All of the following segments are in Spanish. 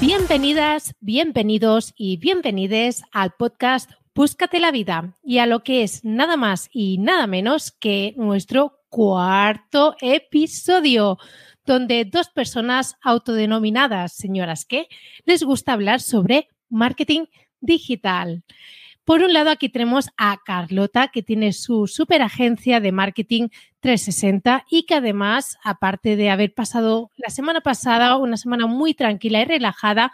Bienvenidas, bienvenidos y bienvenides al podcast Búscate la vida y a lo que es nada más y nada menos que nuestro cuarto episodio, donde dos personas autodenominadas señoras que les gusta hablar sobre marketing digital. Por un lado, aquí tenemos a Carlota, que tiene su super agencia de marketing 360 y que además, aparte de haber pasado la semana pasada una semana muy tranquila y relajada,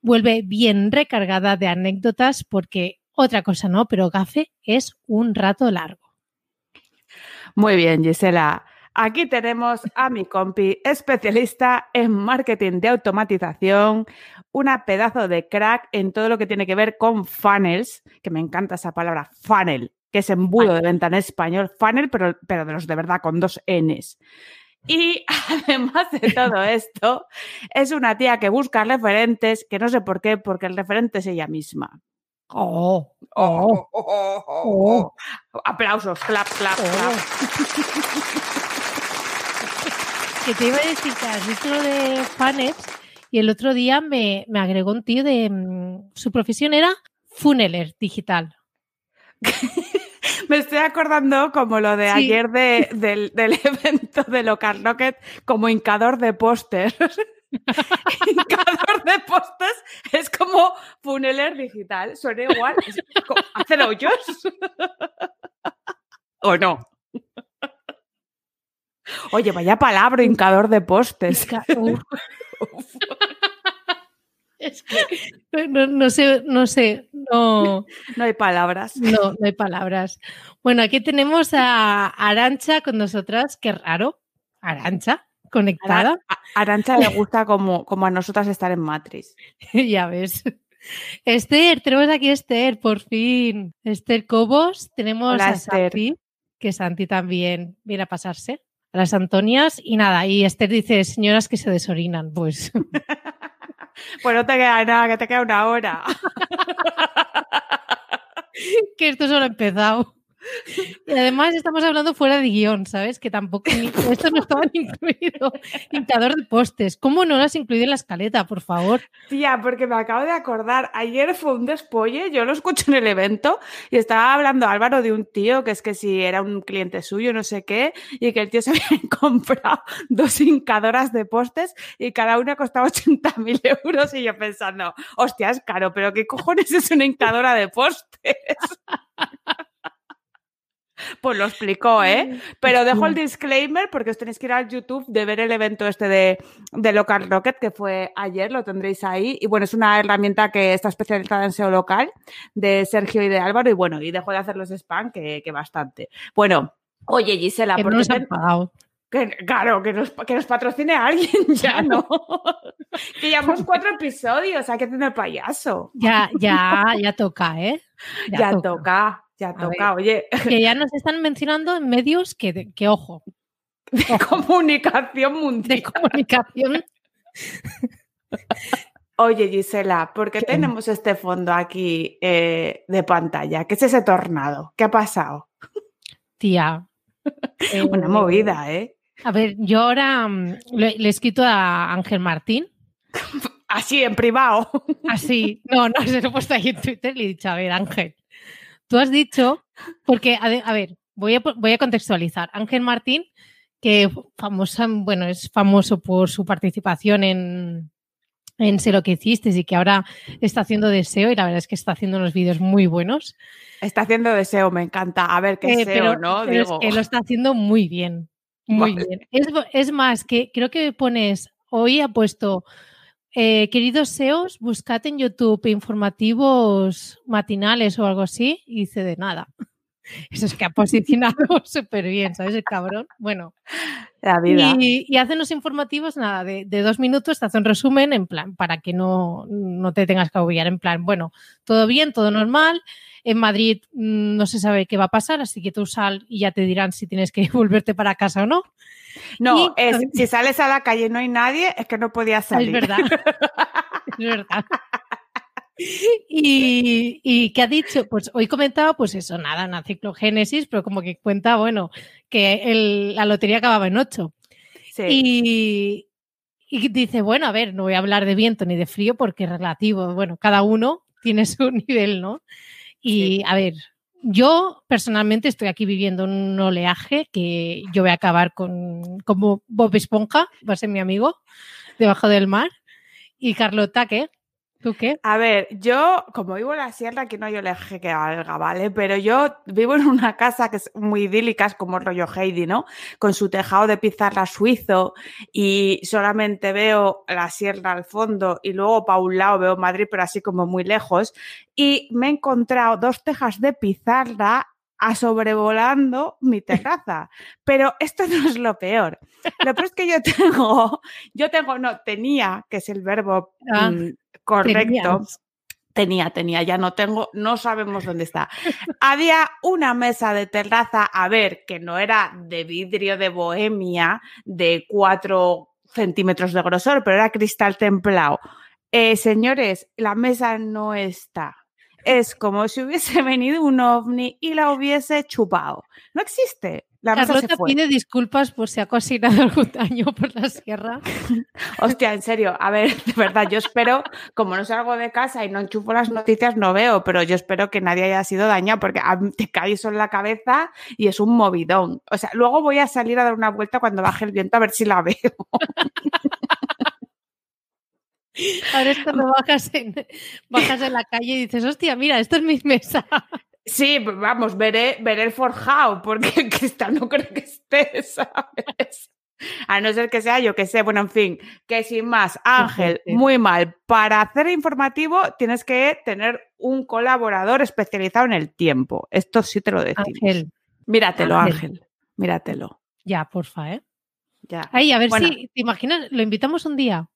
vuelve bien recargada de anécdotas porque otra cosa no, pero Gafe es un rato largo. Muy bien, Gisela. Aquí tenemos a mi compi, especialista en marketing de automatización, una pedazo de crack en todo lo que tiene que ver con funnels, que me encanta esa palabra, funnel, que es embudo de venta en español, funnel, pero, pero de los de verdad, con dos Ns. Y además de todo esto, es una tía que busca referentes, que no sé por qué, porque el referente es ella misma. Oh, oh, oh, oh, Aplausos, clap, clap, clap. que te iba a decir que has visto lo de funnels y el otro día me, agregó un tío de. Mm, su profesión era funeler digital. me estoy acordando como lo de ayer del, evento de Local Rocket como hincador de pósters. hincador de pósters es como funeler digital. Suena igual. ¿Hacer hoyos? ¿O no? Oye, vaya palabra, hincador de postes. Es que no, sé, no sé, no. No hay palabras. No, no hay palabras. Bueno, aquí tenemos a Arancha con nosotras, qué raro. Arancha, conectada. A Arancha le gusta como, como a nosotras estar en Matrix. ya ves. Esther, tenemos aquí a Esther, por fin. Esther Cobos, tenemos a Santi, que Santi también viene a pasarse a las Antonias y nada, y Esther dice, señoras que se desorinan, pues. pues no te queda nada, que te queda una hora. que esto solo ha empezado. Y además estamos hablando fuera de guion, ¿sabes? Que tampoco esto no estaba incluido. Pintador de postes. ¿Cómo no lo has incluido en la escaleta, por favor? Tía, porque me acabo de acordar. Ayer fue un despolle, yo lo escucho en el evento y estaba hablando Álvaro de un tío que es que si era un cliente suyo, no sé qué, y que el tío se había comprado dos hincadoras de postes y cada una costaba 80.000 euros. Y yo pensando, hostia, es caro, pero ¿qué cojones es una hincadora de postes? Pues lo explicó, ¿eh? Pero dejo el disclaimer porque os tenéis que ir al YouTube de ver el evento este de, de, Local Rocket que fue ayer, lo tendréis ahí. Y bueno, es una herramienta que está especializada en SEO local de Sergio y de Álvaro. Y bueno, y dejo de hacer los spam, que, que bastante. Bueno, oye Gisela, porque nos han pagado. Que, claro, que nos, que nos patrocine a alguien ya, ¿no? que llevamos cuatro episodios, hay que tener payaso. Ya, ya, ya toca, ¿eh? Ya, toca. Ya toca, oye. Que ya nos están mencionando en medios que, que ojo. De comunicación mundial. De comunicación. Oye, Gisela, ¿por qué, tenemos este fondo aquí eh, de pantalla? ¿Qué es ese tornado? ¿Qué ha pasado? Tía. Una movida, ¿eh? A ver, yo ahora mm, le, he escrito a Ángel Martín. Así, en privado. Así. No, no, se lo he puesto ahí en Twitter y le he dicho, a ver, Ángel, Tú has dicho, porque, a, ver, voy a, voy a contextualizar. Ángel Martín, que famosa, bueno, es famoso por su participación en, en Sé lo que hiciste y que ahora está haciendo deseo y la verdad es que está haciendo unos vídeos muy buenos. Está haciendo deseo, me encanta. A ver qué eh, SEO, ¿no? Es que lo está haciendo muy bien. Muy bien. Es, es, más, que creo que pones, hoy ha puesto eh, queridos SEOs, buscad en YouTube informativos matinales o algo así y dice de nada. Eso es que ha posicionado súper bien, ¿sabes? El cabrón. Bueno. La vida. Y, y hace unos informativos, nada, de, dos minutos, te hace un resumen en plan, para que no, no te tengas que agobiar, en plan, bueno, todo bien, todo normal. En Madrid mm, no se sabe qué va a pasar, así que tú sal y ya te dirán si tienes que volverte para casa o no. No, es, si sales a la calle y no hay nadie, es que no podías salir. Es verdad. es verdad. Y, y ¿qué ha dicho? Pues hoy comentaba, pues eso, nada, una ciclogénesis, pero como que cuenta, bueno, que la lotería acababa en 8. Sí. Y, y dice, bueno, a ver, no voy a hablar de viento ni de frío porque es relativo, bueno, cada uno tiene su nivel, ¿no? Y a ver, yo personalmente estoy aquí viviendo un oleaje que yo voy a acabar con como Bob Esponja, va a ser mi amigo, debajo del mar. Y Carlota, ¿qué? ¿Tú qué? A ver, yo, como vivo en la sierra, aquí no hay oleaje que valga, ¿vale? Pero yo vivo en una casa que es muy idílica, es como rollo Heidi, ¿no? Con su tejado de pizarra suizo y solamente veo la sierra al fondo y luego para un lado veo Madrid, pero así como muy lejos. Y me he encontrado dos tejas de pizarra a sobrevolando mi terraza. Pero esto no es lo peor. Lo peor es que yo tengo, yo tengo, no, tenía, que es el verbo Ah, mm, correcto. tenías. Tenía, tenía, ya no tengo, no sabemos dónde está. Había una mesa de terraza, a ver, que no era de vidrio de bohemia de cuatro centímetros de grosor, pero era cristal templado. Eh, señores, la mesa no está. Es como si hubiese venido un ovni y la hubiese chupado. No existe. La Carlota pide disculpas por si ha cocinado algún daño por la sierra. Hostia, en serio, a ver, de verdad, yo espero, como no salgo de casa y no enchufo las noticias, no veo, pero yo espero que nadie haya sido dañado porque te cae eso en la cabeza y es un movidón. O sea, luego voy a salir a dar una vuelta cuando baje el viento a ver si la veo. Ahora esto lo bajas en, bajas en la calle y dices, hostia, mira, esto es mi mesa. Sí, vamos, veré, veré el forjado porque el cristal no creo que esté, ¿sabes? A no ser que sea yo que sé, bueno, en fin, que sin más, Ángel, muy mal. Para hacer informativo tienes que tener un colaborador especializado en el tiempo. Esto sí te lo decimos. Ángel, Míratelo, Ángel. Ángel. Míratelo. ya, porfa, ¿eh? Ya. Ay, a ver Bueno. si, ¿te imaginas? Lo invitamos un día.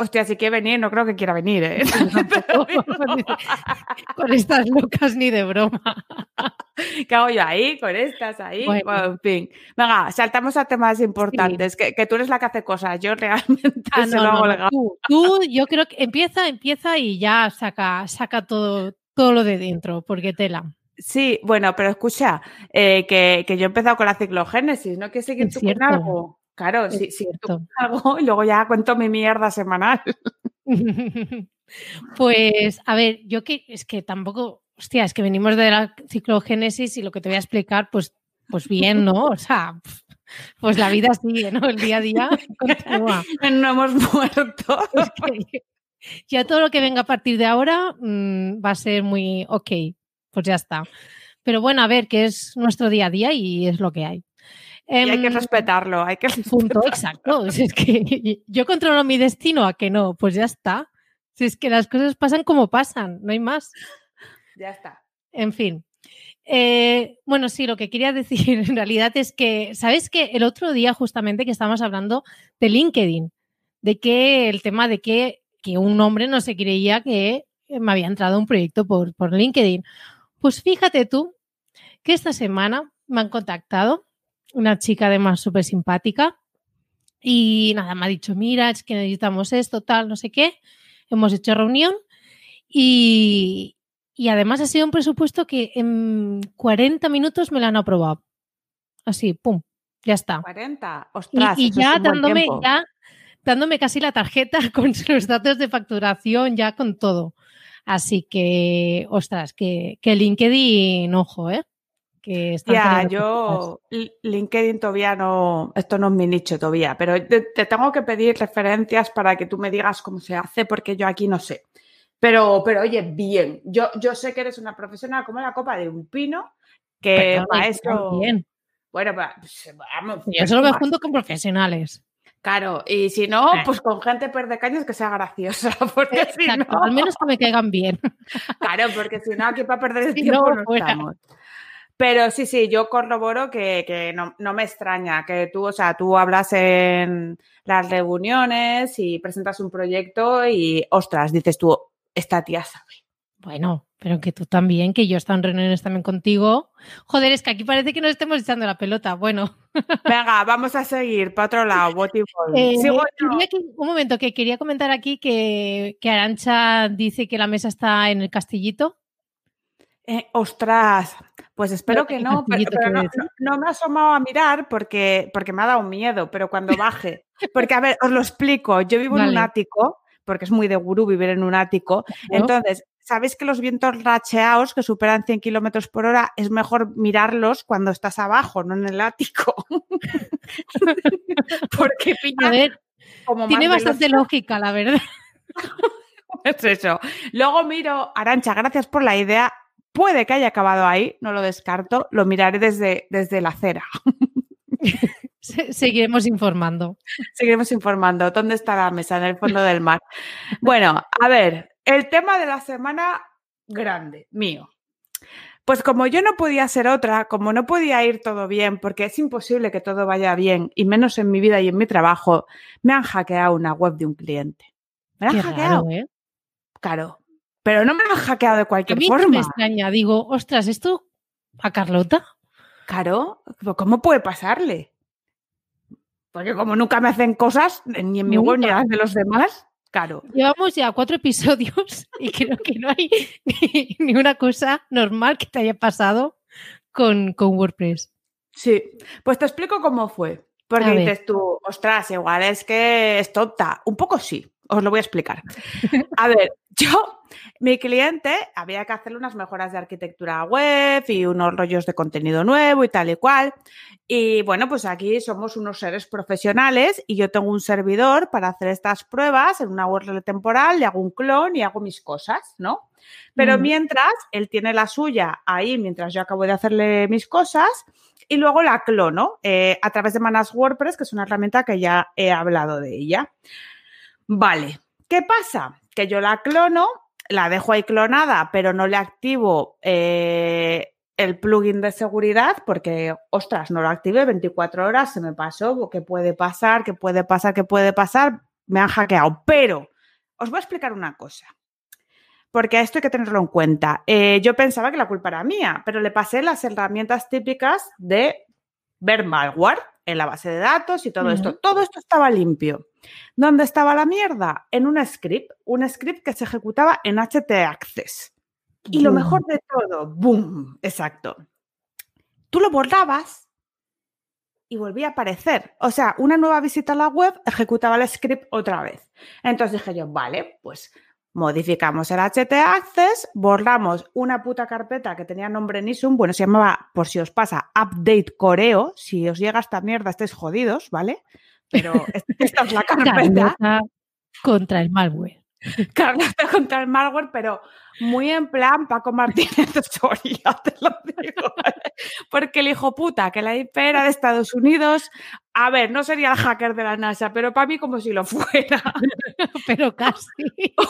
Hostia, si quiere venir, no creo que quiera venir, ¿eh? Con estas locas ni de broma. ¿Qué hago yo ahí? Con estas ahí. Bueno. Bueno, en fin. Venga, saltamos a temas importantes. Que, que tú eres la que hace cosas. Yo realmente Ah, se no, lo hago no. Tú, tú, yo creo que empieza, empieza y ya saca, saca todo, todo lo de dentro, porque tela. Sí, bueno, pero escucha, eh, que, que yo he empezado con la ciclogénesis, ¿no quieres seguir Es tú cierto. con algo? Claro, Es sí, sí, tú algo y luego ya cuento mi mierda semanal. Pues, a ver, yo que es que tampoco, hostia, es que venimos de la ciclogénesis y lo que te voy a explicar, pues, pues bien, ¿no? O sea, pues la vida sigue, ¿no? El día a día continúa. No hemos muerto. Es que ya todo lo que venga a partir de ahora mm, va a ser muy ok, pues ya está. Pero bueno, a ver, que es nuestro día a día y es lo que hay. Y hay que Em, respetarlo, hay que Punto, exacto. Si es que yo controlo mi destino a que no, pues ya está. Si es que las cosas pasan como pasan, no hay más. Ya está. En fin. Eh, bueno, sí, lo que quería decir en realidad es que, ¿sabes que El otro día justamente que estábamos hablando de LinkedIn, de que el tema de que, que un hombre no se creía que me había entrado un proyecto por, por LinkedIn. Pues fíjate tú que esta semana me han contactado una chica además súper simpática y nada, me ha dicho, mira, es que necesitamos esto, tal, no sé qué. Hemos hecho reunión y, y además ha sido un presupuesto que en 40 minutos me lo han aprobado. Así, pum, ya está. 40. Y, Ostras, y ya dándome, ya dándome casi la tarjeta con los datos de facturación, ya con todo. Así que, ostras, que, que LinkedIn, ojo, ¿eh? Que están Ya, yo Li- LinkedIn todavía no, esto no es mi nicho todavía, pero te, te tengo que pedir referencias para que tú me digas cómo se hace, porque yo aquí no sé. Pero, pero oye, bien, yo, yo sé que eres una profesional como la copa de un pino, que para eso, bien. bueno, pues, vamos, Yo solo me junto con profesionales. Claro, y si no, Eh. pues con gente perdecaños que sea graciosa, porque si Exacto, no, al menos que me caigan bien. Claro, porque si no, aquí para perder el Si tiempo no, estamos. Pero sí, sí, yo corroboro que, que no, no me extraña que tú, o sea, tú hablas en las reuniones y presentas un proyecto y, ostras, dices tú, esta tía sabe. Bueno, pero que tú también, que yo he estado en reuniones también contigo. Joder, es que aquí parece que nos estemos echando la pelota. Bueno, Venga, vamos a seguir para otro lado. Eh, Sigo que- un momento, que quería comentar aquí que, que Arancha dice que la mesa está en el castillito. Eh, ostras, pues espero Pero que no, pero, no, me he asomado a mirar porque, porque me ha dado miedo, pero cuando baje porque a ver, os lo explico. Yo vivo en un ático, porque es muy de gurú vivir en un ático. Entonces, ¿sabéis que los vientos racheados que superan 100 kilómetros por hora es mejor mirarlos cuando estás abajo, no en el ático? porque A ver, como tiene bastante velocidad. lógica, la verdad. Es eso. Luego miro, Arancha, gracias por la idea. Puede que haya acabado ahí, no lo descarto. Lo miraré desde, desde la acera. Se- Seguiremos informando. Seguiremos informando. ¿Dónde está la mesa? En el fondo del mar. Bueno, a ver, el tema de la semana grande, mío. Pues como yo no podía ser otra, como no podía ir todo bien, porque es imposible que todo vaya bien, y menos en mi vida y en mi trabajo, me han hackeado una web de un cliente. Me la han Qué hackeado, raro, ¿eh? claro. Pero no me la han hackeado de A cualquier mí no me forma. extraña. Digo, ostras, ¿esto a Carlota? Claro, pero ¿cómo puede pasarle? Porque como nunca me hacen cosas, ni en mi web ni en las de los demás, claro. Llevamos ya cuatro episodios y creo que no hay ni, ni una cosa normal que te haya pasado con, con WordPress. Sí, pues te explico cómo fue. Porque A dices tú, ostras, igual es que es tonta. Un poco sí, os lo voy a explicar. A ver, yo, mi cliente, había que hacerle unas mejoras de arquitectura web y unos rollos de contenido nuevo y tal y cual. Y bueno, pues aquí somos unos seres profesionales y yo tengo un servidor para hacer estas pruebas en una URL temporal, le hago un clon y hago mis cosas, ¿no? Pero Mm. mientras él tiene la suya ahí, mientras yo acabo de hacerle mis cosas, y luego la clono eh, a través de Manas WordPress, que es una herramienta que ya he hablado de ella. Vale, ¿qué pasa? Que yo la clono, la dejo ahí clonada, pero no le activo eh, el plugin de seguridad porque, ostras, no lo activé 24 horas, se me pasó, ¿qué puede pasar? ¿Qué puede pasar? ¿Qué puede pasar? Me han hackeado, pero os voy a explicar una cosa. Porque esto hay que tenerlo en cuenta. Eh, yo pensaba que la culpa era mía, pero le pasé las herramientas típicas de ver malware en la base de datos y todo esto. Todo esto estaba limpio. ¿Dónde estaba la mierda? En un script, un script que se ejecutaba en HT Access. Y lo mejor de todo, boom, exacto. Tú lo borrabas y volvía a aparecer. O sea, una nueva visita a la web ejecutaba el script otra vez. Entonces dije yo, vale, pues modificamos el HT Access, borramos una puta carpeta que tenía nombre Nisum, bueno, se llamaba, por si os pasa, Update Coreo. Si os llega esta mierda, estáis jodidos, ¿vale? Pero esta es la carpeta. Contra el malware. Carlota contra el malware, pero muy en plan Paco Martínez de Soria, te lo digo. ¿vale? Porque el hijo puta, que la IP era de Estados Unidos, a ver, no sería el hacker de la NASA, pero para mí como si lo fuera. Pero casi.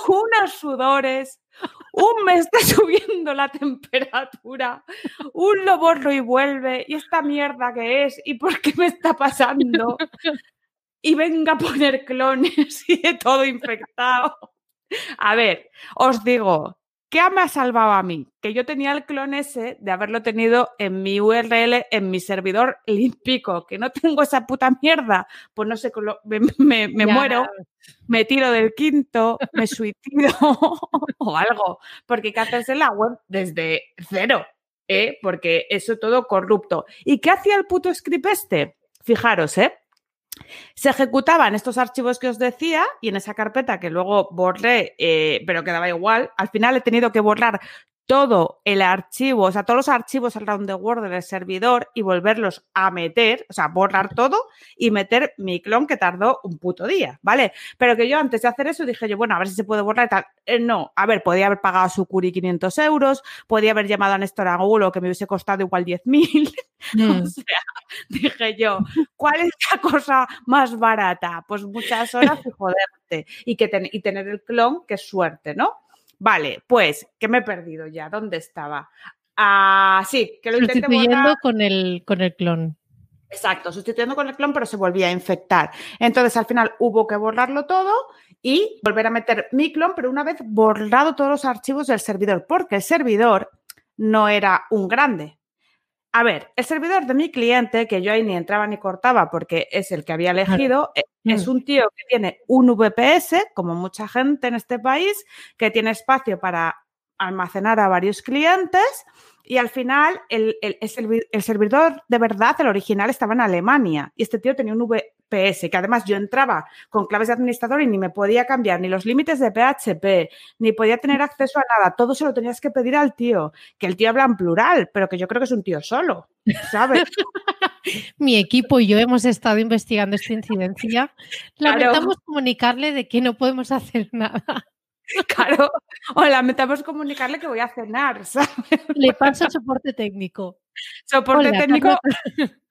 Unos sudores, un me está subiendo la temperatura, un lo borro y vuelve, y esta mierda que es, y por qué me está pasando. Y venga a poner clones y de todo infectado. A ver, os digo, ¿qué me ha salvado a mí? Que yo tenía el clon ese de haberlo tenido en mi URL, en mi servidor limpico, que no tengo esa puta mierda. Pues no sé, me, me- muero, me tiro del quinto, me suicido o algo, porque hay que hacerse la web desde cero, ¿eh? porque eso todo corrupto. ¿Y qué hacía el puto script este? Fijaros, ¿eh? Se ejecutaban estos archivos que os decía y en esa carpeta que luego borré, eh, pero quedaba igual, al final he tenido que borrar todo el archivo, o sea, todos los archivos around the world del servidor y volverlos a meter, o sea, borrar todo y meter mi clon que tardó un puto día, ¿vale? Pero que yo antes de hacer eso dije yo, bueno, a ver si se puede borrar y tal. Eh, no, a ver, podía haber pagado a su Curi 500 euros, podía haber llamado a Néstor Angulo que me hubiese costado igual 10.000. Mm. O sea, dije yo, ¿cuál es la cosa más barata? Pues muchas horas y joderte. Y, que ten- y tener el clon, que es suerte, ¿no? Vale, pues, que me he perdido ya. ¿Dónde estaba? Ah, sí, que lo intenté Sustituyendo borrar. con el, con el clon. Exacto, sustituyendo con el clon, pero se volvía a infectar. Entonces, al final hubo que borrarlo todo y volver a meter mi clon, pero una vez borrado todos los archivos del servidor, porque el servidor no era un grande. A ver, el servidor de mi cliente, que yo ahí ni entraba ni cortaba porque es el que había elegido, eh, es Mm. un tío que tiene un VPS, como mucha gente en este país, que tiene espacio para almacenar a varios clientes Y al final, el, servidor de verdad, el original, estaba en Alemania. Y este tío tenía un VPS, que además yo entraba con claves de administrador y ni me podía cambiar ni los límites de PHP, ni podía tener acceso a nada. Todo se lo tenías que pedir al tío. Que el tío habla en plural, pero que yo creo que es un tío solo, ¿sabes? Mi equipo y yo hemos estado investigando esta incidencia. Lamentamos comunicarle de que no podemos hacer nada. Claro, o lamentamos comunicarle que voy a cenar, ¿sabes? Le paso soporte técnico. Soporte técnico.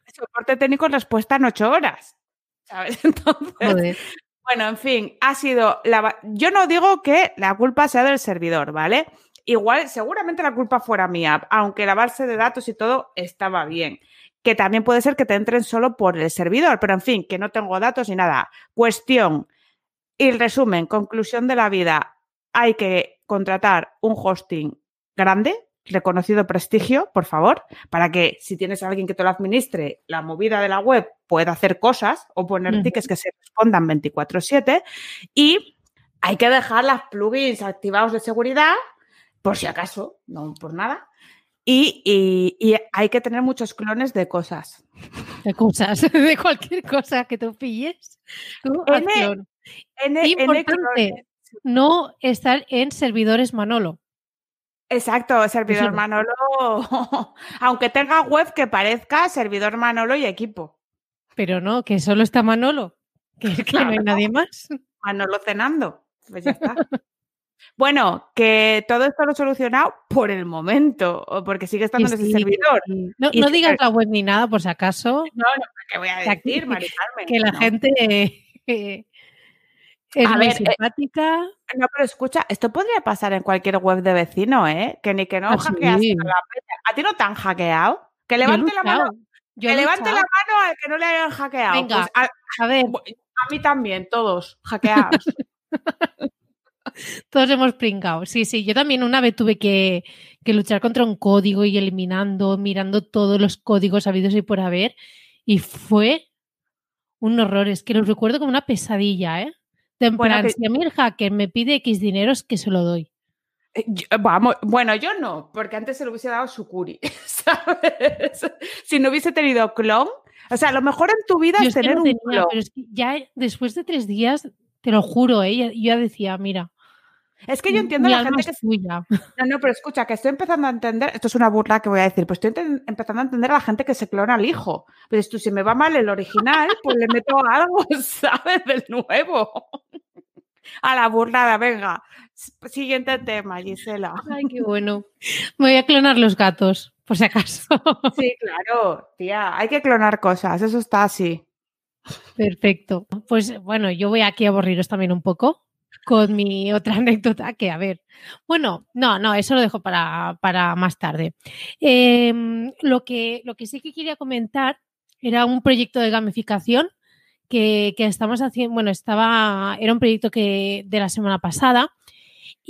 Soporte técnico respuesta en ocho horas. ¿Sabes? Entonces. Bueno, en fin, ha sido la. Yo no digo que la culpa sea del servidor, ¿vale? Igual, seguramente la culpa fuera mía, aunque la base de datos y todo estaba bien. Que también puede ser que te entren solo por el servidor, pero en fin, que no tengo datos ni nada. Cuestión. Y resumen, conclusión de la vida hay que contratar un hosting grande, reconocido prestigio, por favor, para que si tienes a alguien que te lo administre, la movida de la web pueda hacer cosas o poner tickets que se respondan 24/7 y hay que dejar las plugins activados de seguridad por si acaso, no por nada. Y, hay que tener muchos clones de cosas. De cosas, de cualquier cosa que tú pilles. Importante, no estar en servidores Manolo. Exacto, servidor Manolo, aunque tenga web que parezca servidor Manolo y equipo. Pero no, que solo está Manolo, que, no hay nadie más. Manolo cenando, pues ya está. Bueno, que todo esto lo he solucionado por el momento, porque sigue estando en ese servidor. No, digas la web ni nada, por si acaso. No, no, ¿qué voy a decir, Mari Que la gente eh, es a ver, eh, simpática. no, pero escucha, esto podría pasar en cualquier web de vecino, ¿eh? Que ni que no ah, hackeas a la ¿A ti no te han hackeado? Que levante la mano. Que levante la mano al que no le hayan hackeado. Venga, pues a, ver. A mí también, todos hackeados. todos hemos pringado. Sí, sí, yo también una vez tuve que, que, luchar contra un código y eliminando, mirando todos los códigos habidos y por haber. Y fue un horror. Es que lo recuerdo como una pesadilla, ¿eh? bueno, si a mí el hacker me pide X dineros, que se lo doy. Eh, vamos, bueno, yo no, porque antes se lo hubiese dado Sukuri, ¿sabes? Si no hubiese tenido clon, o sea, a lo mejor en tu vida es tener un clon. Pero es que ya después de tres días, te lo juro, ¿eh? yo ya decía, mira, es que yo entiendo a la gente que. Suya. No, no, pero escucha, que estoy empezando a entender. Esto es una burla que voy a decir, pues estoy empezando a entender a la gente que se clona al hijo. Pues tú, si me va mal el original, pues le meto algo, ¿sabes? Del nuevo. A la burlada, venga. Siguiente tema, Gisela. Ay, qué bueno. Me voy a clonar los gatos, por si acaso. Sí, claro, tía, hay que clonar cosas, eso está así. Perfecto. Pues bueno, yo voy aquí a aburriros también un poco con mi otra anécdota, que a ver, bueno, no, no, eso lo dejo para, más tarde. Em, lo, que, lo que sí que quería comentar era un proyecto de gamificación que, estamos haciendo, bueno, estaba, era un proyecto que de la semana pasada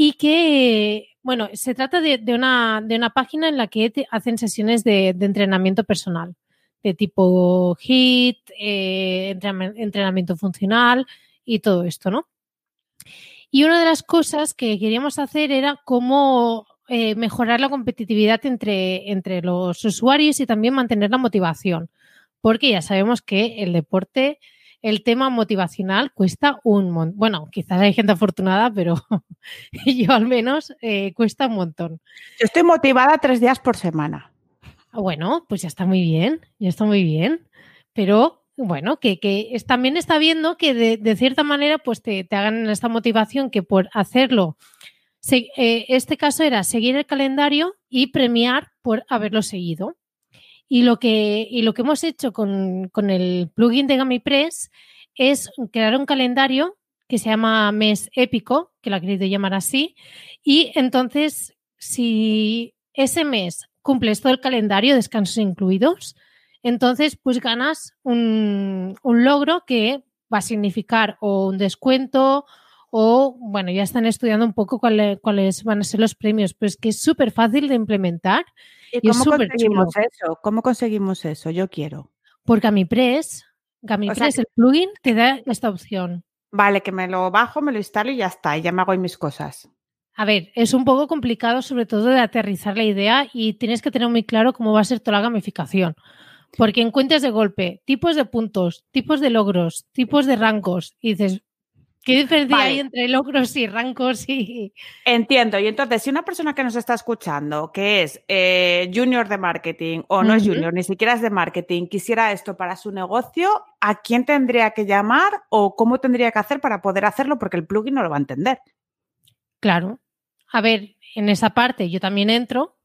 y que, bueno, se trata de, una, de una página en la que hacen sesiones de, entrenamiento personal, de tipo HIT, eh, entrenamiento funcional y todo esto, ¿no? Y una de las cosas que queríamos hacer era cómo eh, mejorar la competitividad entre, entre los usuarios y también mantener la motivación. Porque ya sabemos que el deporte, el tema motivacional cuesta un montón. Bueno, quizás hay gente afortunada, pero yo al menos eh, cuesta un montón. Yo estoy motivada tres días por semana. Bueno, pues ya está muy bien, ya está muy bien. Pero bueno, que, también está viendo que de, cierta manera pues te, hagan esta motivación que por hacerlo, eh, este caso era seguir el calendario y premiar por haberlo seguido. Y lo que, lo que hemos hecho con, el plugin de GamiPress es crear un calendario que se llama mes épico, que lo ha querido llamar así, y entonces si ese mes cumples todo el calendario, descansos incluidos, entonces, pues ganas un, logro que va a significar o un descuento o, bueno, ya están estudiando un poco cuáles van a ser los premios, pues que es súper fácil de implementar. ¿Y, cómo conseguimos eso? ¿Cómo conseguimos eso? Yo quiero. Por GamiPress, GamiPress, el plugin, te da esta opción. Vale, que me lo bajo, me lo instalo y ya está, y ya me hago mis cosas. A ver, es un poco complicado sobre todo de aterrizar la idea y tienes que tener muy claro cómo va a ser toda la gamificación. Porque encuentras de golpe tipos de puntos, tipos de logros, tipos de rangos y dices, ¿Qué diferencia hay entre logros y rancos? Y... Entiendo. Y entonces, si una persona que nos está escuchando, que es eh, junior de marketing o no es junior, ni siquiera es de marketing, quisiera esto para su negocio, ¿a quién tendría que llamar o cómo tendría que hacer para poder hacerlo? Porque el plugin no lo va a entender. Claro. A ver, en esa parte yo también entro,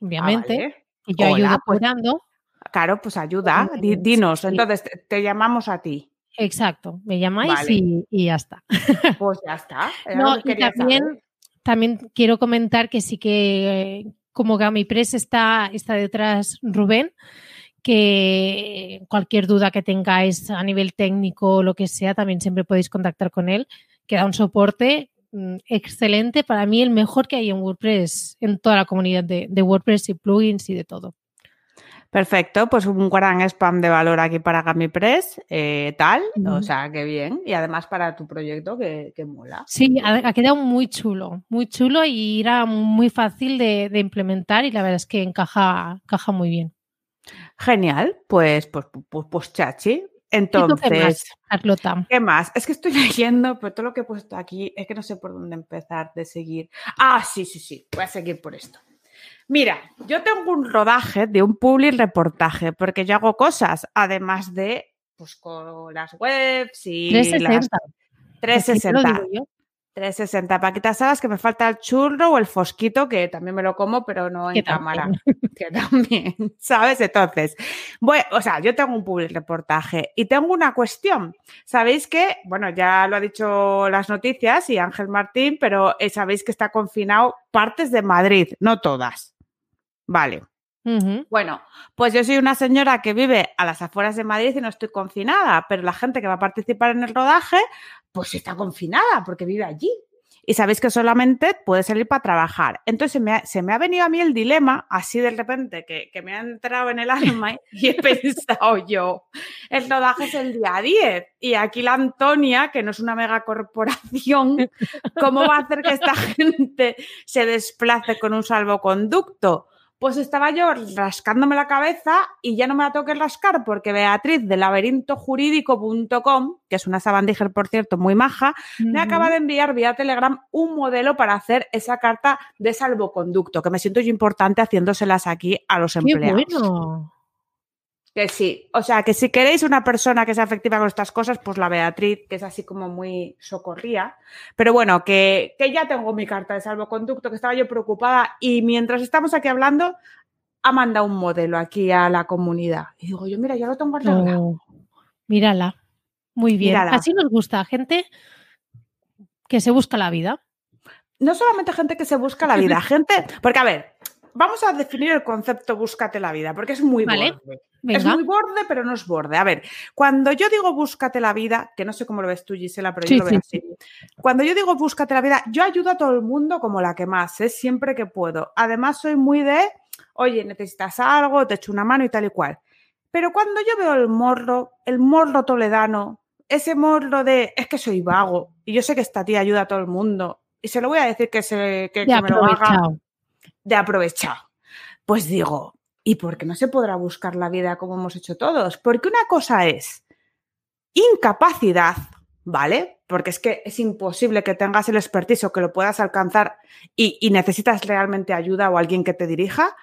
obviamente, ah, y yo ayudo pues apoyando. claro, pues ayuda, dinos. Entonces, te llamamos a ti. Exacto, me llamáis y, ya está. Pues ya está. no, y también, también quiero comentar que sí que como GamiPress está, está detrás Rubén, que cualquier duda que tengáis a nivel técnico o lo que sea, también siempre podéis contactar con él, que da un soporte mm, excelente, para mí el mejor que hay en WordPress, en toda la comunidad de WordPress y plugins y de todo. Perfecto, pues un gran spam de valor aquí para GamiPress, eh, tal, o sea, qué bien. Y además para tu proyecto, que, mola. Sí, ha, quedado muy chulo, muy chulo y era muy fácil de, implementar y la verdad es que encaja, encaja muy bien. Genial, pues, pues, pues, pues chachi. Entonces, qué más, Carlota? ¿Qué más? Es que estoy leyendo, pero todo lo que he puesto aquí es que no sé por dónde empezar de seguir. Ah, sí, sí, sí, voy a seguir por esto. Mira, yo tengo un rodaje de un public reportaje, porque yo hago cosas, además de pues con las webs y 360. las 360. 360. Paquita, sabes que me falta el churro o el fosquito, que también me lo como, pero no en cámara. Que también, ¿sabes? Entonces, bueno, o sea, yo tengo un public reportaje y tengo una cuestión. Sabéis que, bueno, ya lo ha dicho las noticias y Ángel Martín, pero eh, sabéis que está confinado partes de Madrid, no todas. Vale. Bueno, pues yo soy una señora que vive a las afueras de Madrid y no estoy confinada, pero la gente que va a participar en el rodaje, pues está confinada porque vive allí. Y sabéis que solamente puede salir para trabajar. Entonces se me ha, venido a mí el dilema, así de repente, que, que, me ha entrado en el alma y he pensado yo, el rodaje es el día 10 y aquí la Antonia, que no es una megacorporación, ¿cómo va a hacer que esta gente se desplace con un salvoconducto? Pues estaba yo rascándome la cabeza y ya no me la tengo que rascar porque Beatriz de laberintojurídico.com, que es una sabandija, por cierto, muy maja, me acaba de enviar vía Telegram un modelo para hacer esa carta de salvoconducto, que me siento yo importante haciéndoselas aquí a los empleados. Qué bueno. Que sí, o sea, que si queréis una persona que sea efectiva con estas cosas, pues la Beatriz, que es así como muy socorría. Pero bueno, que, ya tengo mi carta de salvoconducto, que estaba yo preocupada y mientras estamos aquí hablando, ha mandado un modelo aquí a la comunidad. Y digo yo, mira, ya lo tengo. Oh, mírala, muy bien. Así nos gusta, gente que se busca la vida. No solamente gente que se busca la vida, gente, porque a ver, vamos a definir el concepto búscate la vida, porque es muy vale. Es muy borde, pero no es borde. A ver, cuando yo digo búscate la vida, que no sé cómo lo ves tú, Gisela, pero yo lo veo así. Cuando yo digo búscate la vida, yo ayudo a todo el mundo como la que más, es ¿eh? siempre que puedo. Además, soy muy de, oye, necesitas algo, te echo una mano y tal y cual. Pero cuando yo veo el morro, el morro toledano, ese morro de, es que soy vago y yo sé que esta tía ayuda a todo el mundo y se lo voy a decir que, se, que, me lo haga de aprovechado. Pues digo, ¿Y por qué no se podrá buscar la vida como hemos hecho todos? Porque una cosa es incapacidad, ¿vale? Porque es que es imposible que tengas el expertise o que lo puedas alcanzar y, necesitas realmente ayuda o alguien que te dirija,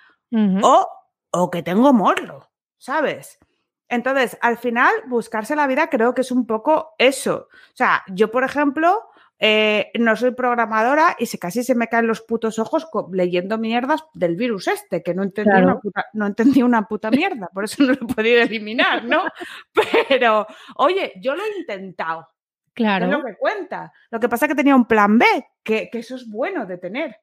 o, o que tengo morro, ¿sabes? Entonces, al final, buscarse la vida creo que es un poco eso. O sea, yo, por ejemplo, eh, no soy programadora y se, casi se me caen los putos ojos leyendo mierdas del virus este, que no entendí, una, puta, no entendí una puta mierda, por eso no lo he podido eliminar, ¿no? Pero, oye, yo lo he intentado. Claro. Es lo que cuenta. Lo que pasa es que tenía un plan B, que, eso es bueno de tener.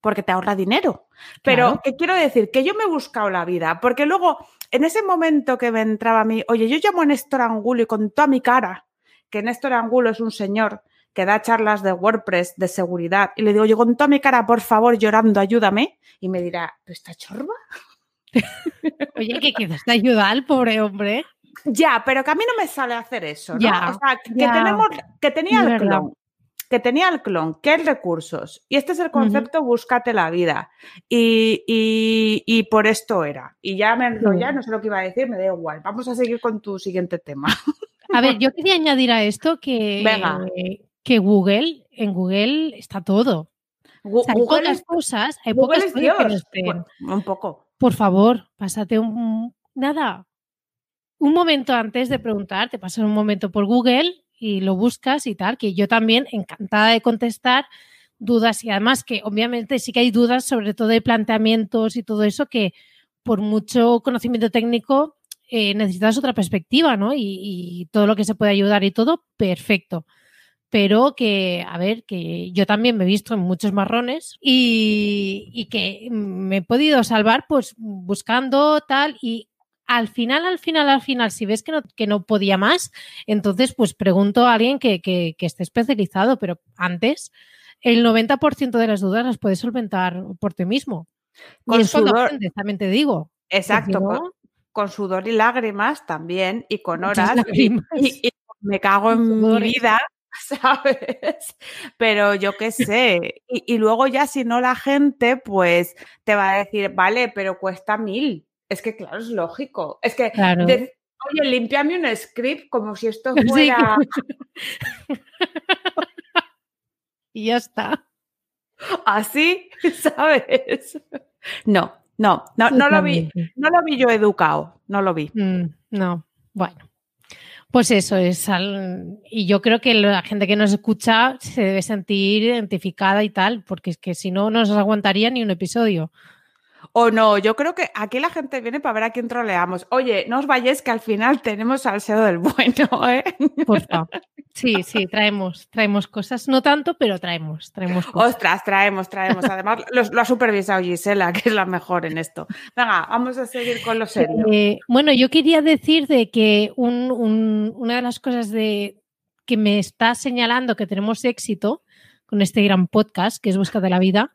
Porque te ahorra dinero. Pero, ¿qué quiero decir? Que yo me he buscado la vida, porque luego, en ese momento que me entraba a mí, oye, yo llamo a Néstor Angulo y con toda mi cara, que Néstor Angulo es un señor que da charlas de WordPress, de seguridad, y le digo, yo con toda mi cara, por favor, llorando, ayúdame, y me dirá, ¿tú está chorba? Oye, que quieres ayudar al pobre hombre. Ya, pero que a mí no me sale hacer eso, ¿no? o sea, que, tenemos, que tenía el clon. que tenía el clon, que hay recursos. Y este es el concepto, búscate la vida. Y, y, por esto era. Y ya me ya no sé lo que iba a decir, me da igual. Vamos a seguir con tu siguiente tema. A ver, yo quería añadir a esto que, que Google, en Google está todo. hay pocas cosas, hay pocas cosas que un poco. Por favor, pásate un nada, un momento antes de preguntar, te pasas un momento por Google y lo buscas y tal, que yo también encantada de contestar dudas y además que obviamente sí que hay dudas sobre todo de planteamientos y todo eso que por mucho conocimiento técnico eh, necesitas otra perspectiva, ¿no? Y, todo lo que se puede ayudar y todo, perfecto. Pero que, a ver, que yo también me he visto en muchos marrones y, y que me he podido salvar pues buscando tal y al final, al final, al final, si ves que no, que no podía más, entonces pues pregunto a alguien que, que, esté especializado, pero antes el 90% de las dudas las puedes solventar por ti mismo. Con sudor, también te digo. Exacto, con, sudor y lágrimas también, y con horas. Y, me cago en mi vida, ¿sabes? Pero yo qué sé. Y, y, luego ya si no la gente, pues te va a decir, vale, pero cuesta mil. Es que, claro, es lógico. Es que, oye, limpiame un script como si esto fuera. y ya está. Así, ¿sabes? No, no, no, no lo vi, no lo vi yo educado, no lo vi. Mm, no, bueno. Pues eso es, y yo creo que la gente que nos escucha se debe sentir identificada y tal, porque es que si no, no nos aguantaría ni un episodio. O no, yo creo que aquí la gente viene para ver a quién troleamos. Oye, no os vayáis que al final tenemos al SEO del bueno, ¿eh? Por favor. Sí, sí, traemos, traemos cosas, no tanto, pero traemos, traemos cosas. Ostras, traemos, traemos. Además, lo, ha supervisado Gisela, que es la mejor en esto. Venga, vamos a seguir con lo serio. Eh, bueno, yo quería decir de que una de las cosas de, que me está señalando que tenemos éxito con este gran podcast, que es Busca de la Vida,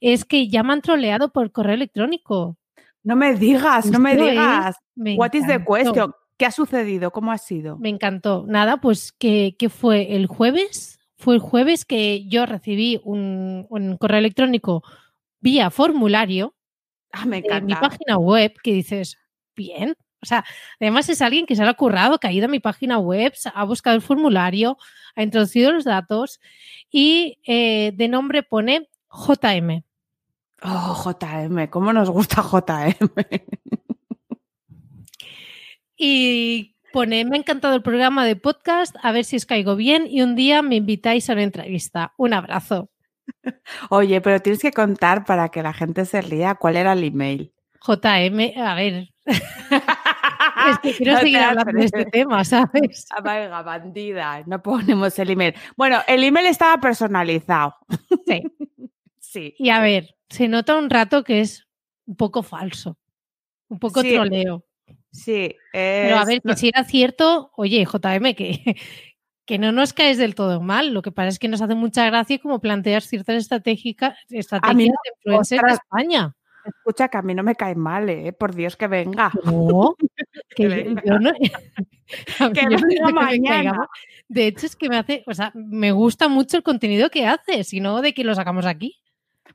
es que ya me han troleado por correo electrónico. No me digas, no me digas. What is the question? ¿Qué ha sucedido? ¿Cómo ha sido? Me encantó. Nada, pues que, fue el jueves. Fue el jueves que yo recibí un, correo electrónico vía formulario ah, me encanta. en mi página web que dices, bien. O sea, además es alguien que se ha ocurrido, que ha ido a mi página web, ha buscado el formulario, ha introducido los datos y eh, de nombre pone JM. Oh, JM, ¿cómo nos gusta JM? y pone, me ha encantado el programa de podcast, a ver si os caigo bien y un día me invitáis a una entrevista. Un abrazo. Oye, pero tienes que contar para que la gente se ría cuál era el email. JM, a ver. es que quiero seguir hablando de este tema, ¿sabes? Venga, bandida, no ponemos el email. Bueno, el email estaba personalizado. Sí. sí. Y a ver, se nota un rato que es un poco falso, un poco troleo. Sí. Pero a ver, que si era cierto, oye, JM, que, que no nos caes del todo mal. Lo que pasa es que nos hace mucha gracia como planteas ciertas estrategias de influencia en España. Escucha, que a mí no me cae mal, ¿eh? Por Dios que venga. No, que, yo, no. que venga mañana. De hecho, es que me hace, o sea, me gusta mucho el contenido que hace, sino de que lo sacamos aquí.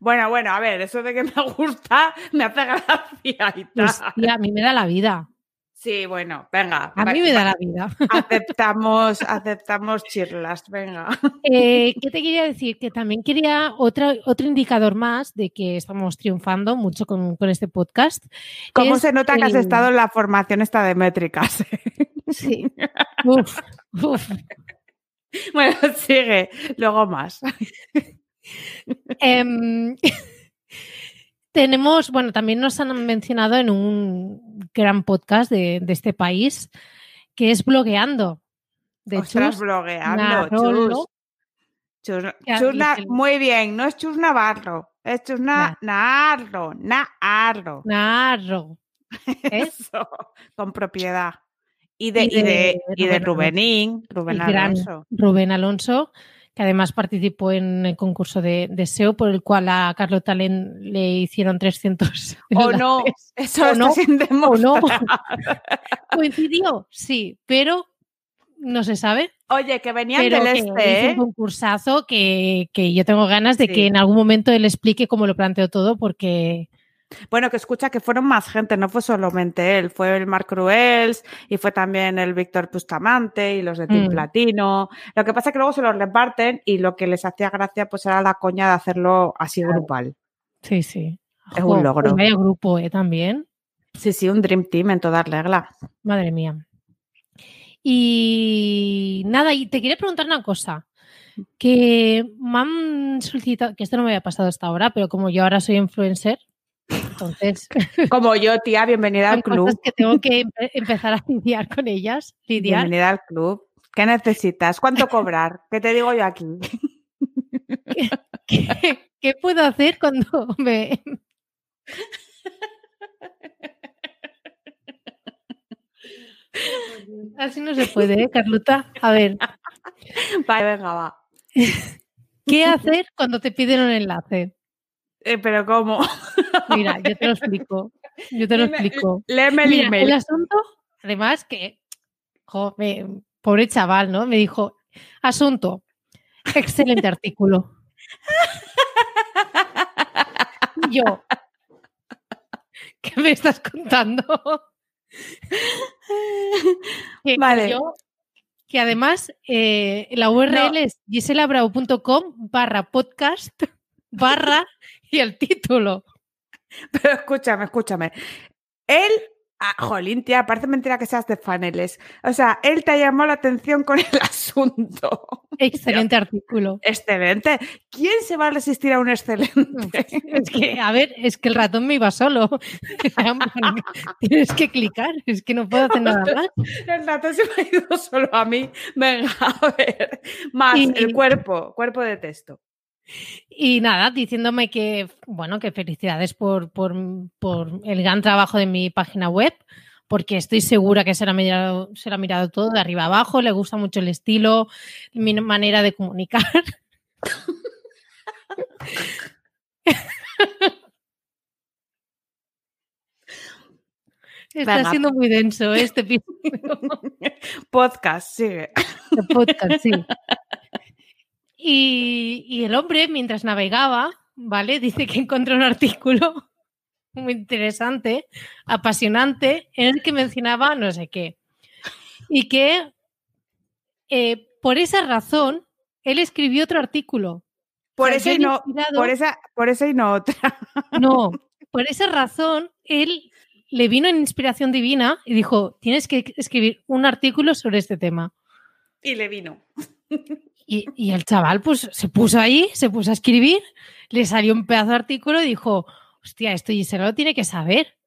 Bueno, bueno, a ver, eso de que me gusta me hace gracia y tal. a mí me da la vida. Sí, bueno, venga. A mí me da la vida. Aceptamos, aceptamos chirlas, venga. Eh, ¿Qué te quería decir? Que también quería otro, otro indicador más de que estamos triunfando mucho con, este podcast. ¿Cómo se nota que has estado en la formación esta de métricas? Sí. Uf, uf. Bueno, sigue, luego más. Em, tenemos, bueno, también nos han mencionado en un gran podcast de, este país que es blogueando. De Ostras, blogueando, Chus. muy bien, no es Chus Navarro, es Chus Narro, Narro. Narro. Eso, con propiedad. Y de, y de, y de, Rubenín, Rubén Alonso. Rubén Alonso, que además participó en el concurso de, SEO por el cual a Carlota le, le hicieron 300. O no, eso no, o no. Coincidió, sí, pero no se sabe. Oye, que venían Pero del que este, ¿eh? un concursazo que, que yo tengo ganas de Sí. que en algún momento él explique cómo lo planteó todo, porque Bueno, que escucha que fueron más gente, no fue solamente él, fue el Marc Cruels y fue también el Víctor Bustamante y los de Team Mm. Platino. Lo que pasa es que luego se los reparten y lo que les hacía gracia pues era la coña de hacerlo así grupal. sí, sí. Es un Jo, logro. pues grupo, ¿eh? También. Sí, sí, un Dream Team en toda regla. Madre mía. Y nada, y te quería preguntar una cosa. Que me han solicitado, que esto no me había pasado hasta ahora, pero como yo ahora soy influencer, entonces Como yo, tía, bienvenida al club. que tengo que empe- empezar a lidiar con ellas. Lidiar. Bienvenida al club. ¿Qué necesitas? ¿Cuánto cobrar? ¿Qué te digo yo aquí? ¿Qué, qué puedo hacer cuando me... Así no se puede, ¿eh, Carlota? A ver, Vale, venga, va. ¿qué hacer cuando te piden un enlace? Eh, pero ¿cómo? Mira, yo te lo explico. Yo te lo Léeme- explico. Léeme el Mira, email. el asunto, además que, jo, me- pobre chaval, ¿no? Me dijo, asunto, excelente artículo. Yo, ¿qué me estás contando? Que Vale. yo- que además eh, la URL No. es giselabravo.com barra podcast barra y el título. Pero escúchame, escúchame. Él, ah, jolín, tía, parece mentira que seas de faneles. O sea, él te llamó la atención con el asunto. Excelente artículo. Excelente. ¿Quién se va a resistir a un excelente? Es que, a ver, es que el ratón me iba solo. Tienes que clicar, es que no puedo hacer nada más. El dato se me ha ido solo a mí. Venga, a ver. Más Y- el cuerpo, cuerpo de texto. Y nada, diciéndome que, bueno, que felicidades por, por, por el gran trabajo de mi página web, porque estoy segura que se la, ha mirado, se la ha mirado todo de arriba abajo, le gusta mucho el estilo, mi manera de comunicar. Está Venga. siendo muy denso ¿eh? este episodio. Podcast, sigue. podcast, sí. Y, y el hombre, mientras navegaba, ¿vale? Dice que encontró un artículo muy interesante, apasionante, en el que mencionaba no sé qué. Y que eh, por esa razón él escribió otro artículo. Por que y no, inspirado- por esa, por eso y no otra. No, por esa razón él le vino en inspiración divina y dijo, tienes que escribir un artículo sobre este tema. Y le vino. Y, y el chaval pues se puso ahí, se puso a escribir, le salió un pedazo de artículo y dijo, hostia, esto Gisela lo tiene que saber.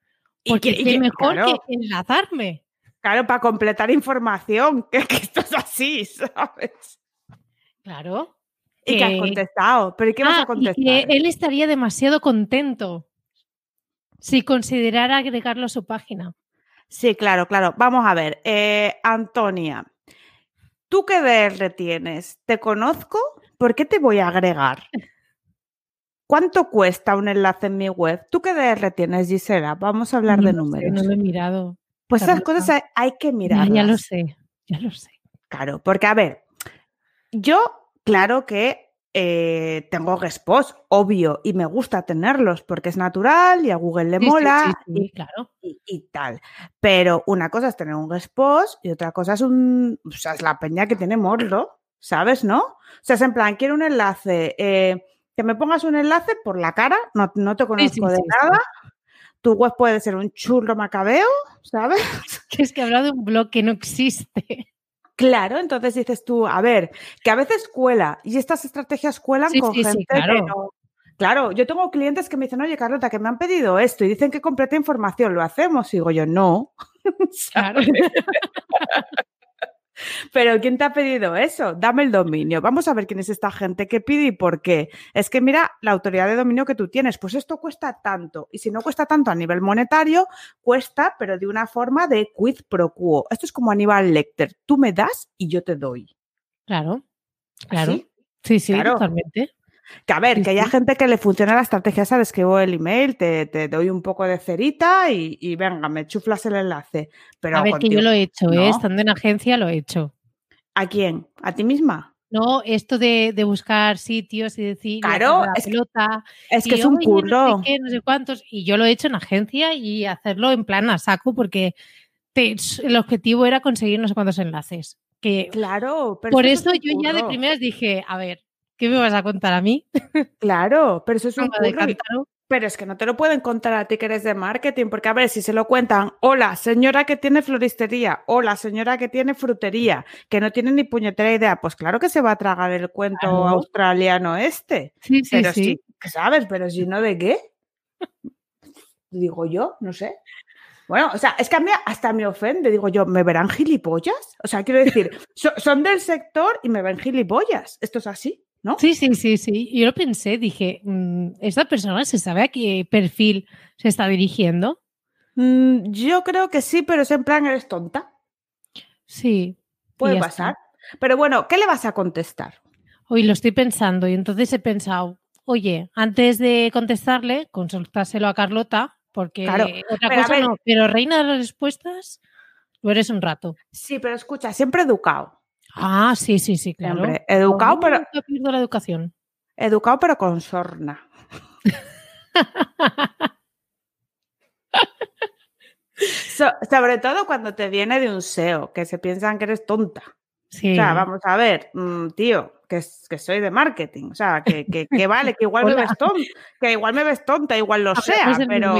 Porque que- y que- mejor claro. que enlazarme. Claro, para completar información, que, que esto es así, ¿sabes? Claro. ¿Y qué has que- contestado? ¿Pero ¿y qué vas Ah, y que él estaría demasiado contento si considerara agregarlo a su página. Sí, claro, claro. Vamos a ver. eh, Antonia, ¿tú qué DR tienes? ¿Te conozco? ¿Por qué te voy a agregar? ¿Cuánto cuesta un enlace en mi web? ¿Tú qué DR tienes, Gisela? Vamos a hablar No de sé, números. no lo he mirado. pues esas cosas hay, hay que Ya, mirarlas. ya lo sé, ya lo sé. Claro, porque a ver, yo, claro que eh, tengo Gespost, obvio, y me gusta tenerlos porque es natural y a Google le Sí, mola sí, sí, claro. y, y tal. Pero una cosa es tener un Gespost y otra cosa es un, o sea, es la peña que tiene morro, ¿sabes? ¿No? O sea, es en plan, quiero un enlace, eh, que me pongas un enlace por la cara, no, no te conozco de nada. Tu web puede ser un churro macabeo, ¿sabes? Que es que he hablado de un blog que no existe. Claro, entonces dices tú, a ver, que a veces cuela y estas estrategias cuelan Sí, con sí, sí, gente claro. que no. Claro, yo tengo clientes que me dicen, oye, Carlota, que me han pedido esto y dicen que complete información, ¿lo hacemos? Y digo yo, no. Claro. Pero ¿quién te ha pedido eso? Dame el dominio. Vamos a ver quién es esta gente, qué pide y por qué. Es que mira la autoridad de dominio que tú tienes. Pues esto cuesta tanto. Y si no cuesta tanto a nivel monetario, cuesta, pero de una forma de quid pro quo. Esto es como Aníbal Lecter. Tú me das y yo te doy. Claro, claro. ¿Así? Sí, sí, Claro. totalmente. Que a ver, que haya gente que le funciona la estrategia esa de escribo el email, te, te doy un poco de cerita y, y venga, me chuflas el enlace. Pero a ver, que yo lo he hecho, ¿eh? estando en agencia lo he hecho. ¿A quién? ¿A ti misma? No, esto de, de buscar sitios y decir, Claro, es que- pelota, Es que es un "Oye, No curro. sé, qué, no sé cuántos. Y yo lo he hecho en agencia y hacerlo en plan a saco porque te- el objetivo era conseguir no sé cuántos enlaces. Que Claro, pero por es que eso es yo ya de primeras dije, a ver, ¿qué me vas a contar a mí? Claro, pero eso es un Anda de curro. y- cántaro. Pero es que no te lo pueden contar a ti que eres de marketing, porque a ver, si se lo cuentan, hola, señora que tiene floristería, hola, señora que tiene frutería, que no tiene ni puñetera idea, pues claro que se va a tragar el cuento Claro. australiano este. Sí, sí, pero sí. ¿sabes? Pero si no, ¿de qué? Digo yo, no sé. Bueno, o sea, es que a mí hasta me ofende, digo yo, ¿me verán gilipollas? O sea, quiero decir, so- son del sector y me ven gilipollas. Esto es así, ¿no? Sí, sí, sí, sí. Yo lo pensé, dije, mm, ¿esta persona se sabe a qué perfil se está dirigiendo? Mm, yo creo que sí, pero es en plan, eres tonta. Sí. Puede pasar. está. Pero bueno, ¿qué le vas a contestar? Hoy lo estoy pensando y entonces he pensado, oye, antes de contestarle, consultárselo a Carlota, porque Claro, otra pero cosa no, pero reina de las respuestas, lo eres un rato. Sí, pero escucha, siempre educado. Ah, sí, sí, sí, claro. Siempre. Educado, pero, pierdo la educación. educado, pero con sorna. So- sobre todo cuando te viene de un SEO, que se piensan que eres tonta. Sí. O sea, vamos a ver, mm, tío, que, que soy de marketing. O sea, que, que- que vale, que igual me ves tonta, que igual me ves tonta, igual lo sea, Hablamos el pero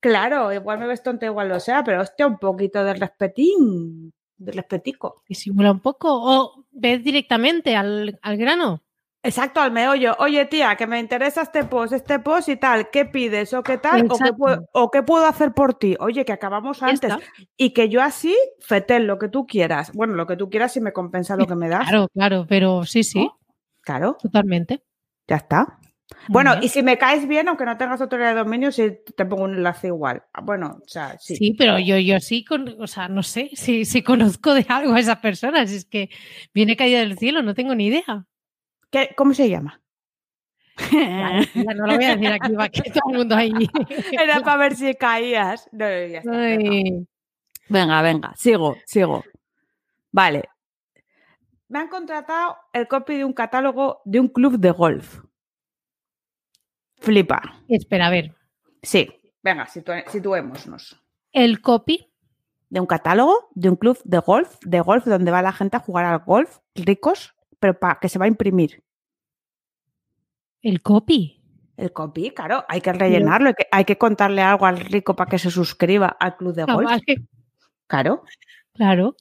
claro, igual me ves tonta, igual lo sea, pero hostia, un poquito de respetín, respetico. Disimula un poco o ves directamente al, al grano. Exacto, al meollo. Oye, tía, que me interesa este post, este post y tal. ¿Qué pides o qué tal? O qué, puedo, o qué puedo hacer por ti? Oye, que acabamos antes. está. Y que yo así, fetel, lo que tú quieras. Bueno, lo que tú quieras si me compensa lo que me das. Claro, claro, pero sí, sí, ¿no? Claro, totalmente. ya está. Bueno, y si me caes bien, aunque no tengas autoridad de dominio, si te pongo un enlace igual. Ah, Bueno, o sea, sí. Sí, pero yo, yo sí, con, o sea, no sé si, conozco de algo a esa persona, si es que viene caída del cielo, no tengo ni idea. ¿Qué- ¿Cómo se llama? Vale, ya no lo voy a decir aquí, va que todo el mundo ahí. Era para ver si caías. No, ya está, Venga, venga, sigo, sigo. Vale. Me han contratado el copy de un catálogo de un club de golf. Flipa. espera, a ver. Sí, venga, situa- situémonos. El copy, De un catálogo de un club de golf, de golf donde va la gente a jugar al golf, ricos, pero para que se va a imprimir. el copy. El copy, claro, hay que rellenarlo, hay que, hay que contarle algo al rico para que se suscriba al club de Ah, golf. vale, Claro, claro.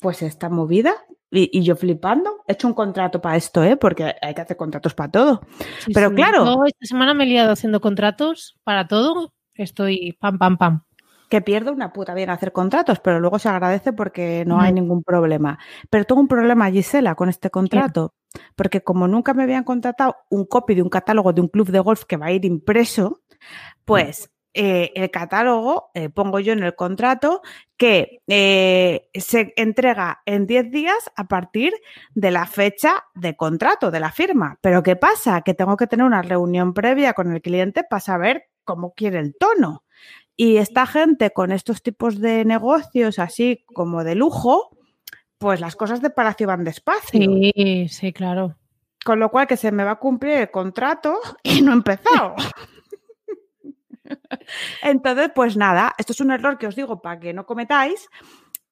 pues esta movida. Y, y yo flipando, he hecho un contrato para esto, ¿eh? porque hay que hacer contratos para todo. Sí, Pero sí. claro. Yo esta semana me he liado haciendo contratos para todo. Estoy pam, pam, pam. que pierdo una puta bien hacer contratos, pero luego se agradece porque no hay ningún problema. Pero tengo un problema, Gisela, con este contrato, porque como nunca me habían contratado un copy de un catálogo de un club de golf que va a ir impreso, pues eh, el catálogo, eh, pongo yo en el contrato, que eh, se entrega en 10 días a partir de la fecha de contrato, de la firma. Pero ¿qué pasa? Que tengo que tener una reunión previa con el cliente para saber cómo quiere el tono. Y esta gente con estos tipos de negocios así como de lujo, pues las cosas de palacio van despacio. Sí, sí, claro. Con lo cual que se me va a cumplir el contrato y no he empezado. Entonces, pues nada, esto es un error que os digo para que no cometáis,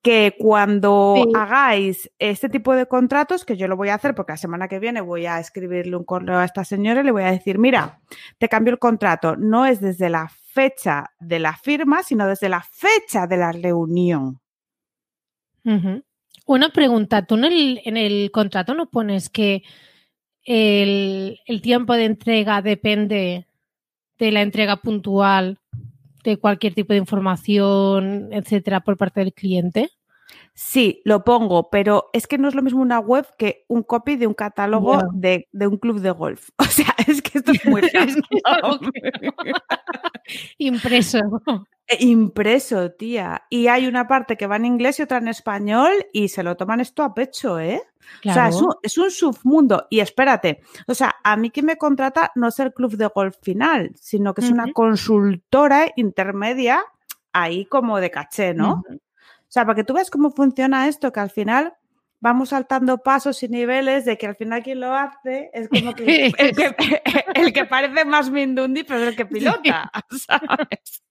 que cuando Sí. hagáis este tipo de contratos, que yo lo voy a hacer porque la semana que viene voy a escribirle un correo a esta señora y le voy a decir, mira, te cambio el contrato, no es desde la fecha de la firma, sino desde la fecha de la reunión. Una pregunta, ¿tú en el, en el contrato no pones que el, el tiempo de entrega depende de la entrega puntual de cualquier tipo de información, etcétera, por parte del cliente? Sí, lo pongo, pero es que no es lo mismo una web que un copy de un catálogo de, de un club de golf. O sea, es que esto es muy. Impreso. Eh, Impreso, tía. Y hay una parte que va en inglés y otra en español y se lo toman esto a pecho, ¿eh? O sea, es un, es un submundo. Y espérate, o sea, a mí que me contrata no es el club de golf final, sino que es una consultora intermedia ahí como de caché, ¿no? O sea, para que tú veas cómo funciona esto, que al final vamos saltando pasos y niveles de que al final quien lo hace es como que el que, el que parece más Mindundi, pero el que pilota, ¿sabes?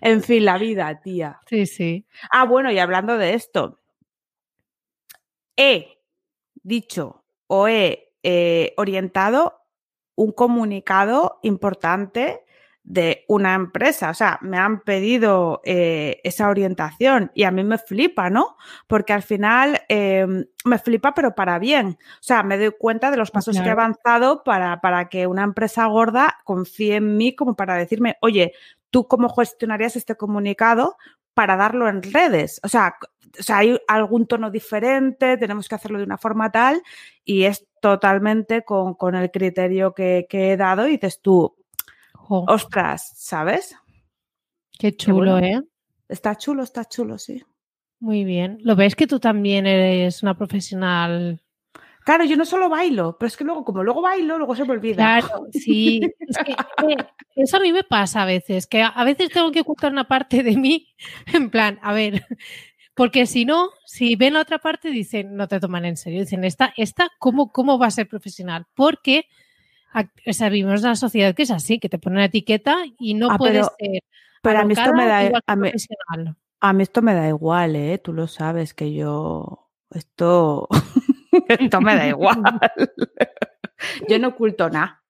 En fin, la vida, tía. Sí, sí. Ah, bueno, y hablando de esto, he dicho o he eh, orientado un comunicado importante de una empresa. O sea, me han pedido eh, esa orientación y a mí me flipa, ¿no? Porque al final em, me flipa, pero para bien. O sea, me doy cuenta de los pasos que he avanzado para, para que una empresa gorda confíe en mí como para decirme, oye, ¿tú cómo gestionarías este comunicado para darlo en redes? O sea, o sea, hay algún tono diferente, tenemos que hacerlo de una forma tal y es totalmente con, con el criterio que, que he dado y dices tú, Ostras, ¿sabes? Qué chulo, ¿eh? Está chulo, está chulo, sí. Muy bien. ¿Lo ves que tú también eres una profesional? Claro, yo no solo bailo, pero es que luego, como luego bailo, luego se me olvida. Claro, sí. Eh, eso a mí me pasa a veces, que a veces tengo que ocultar una parte de mí, en plan, a ver, porque si no, si ven la otra parte, dicen, no te toman en serio. Dicen, esta, esta ¿cómo, cómo va a ser profesional? Porque o sea, vivimos en una sociedad que es así, que te pone una etiqueta y no ah, puedes ser. Pero a mí esto me da a mí, a mí esto me da igual, ¿eh? Tú lo sabes que yo esto esto me da igual. yo no oculto nada.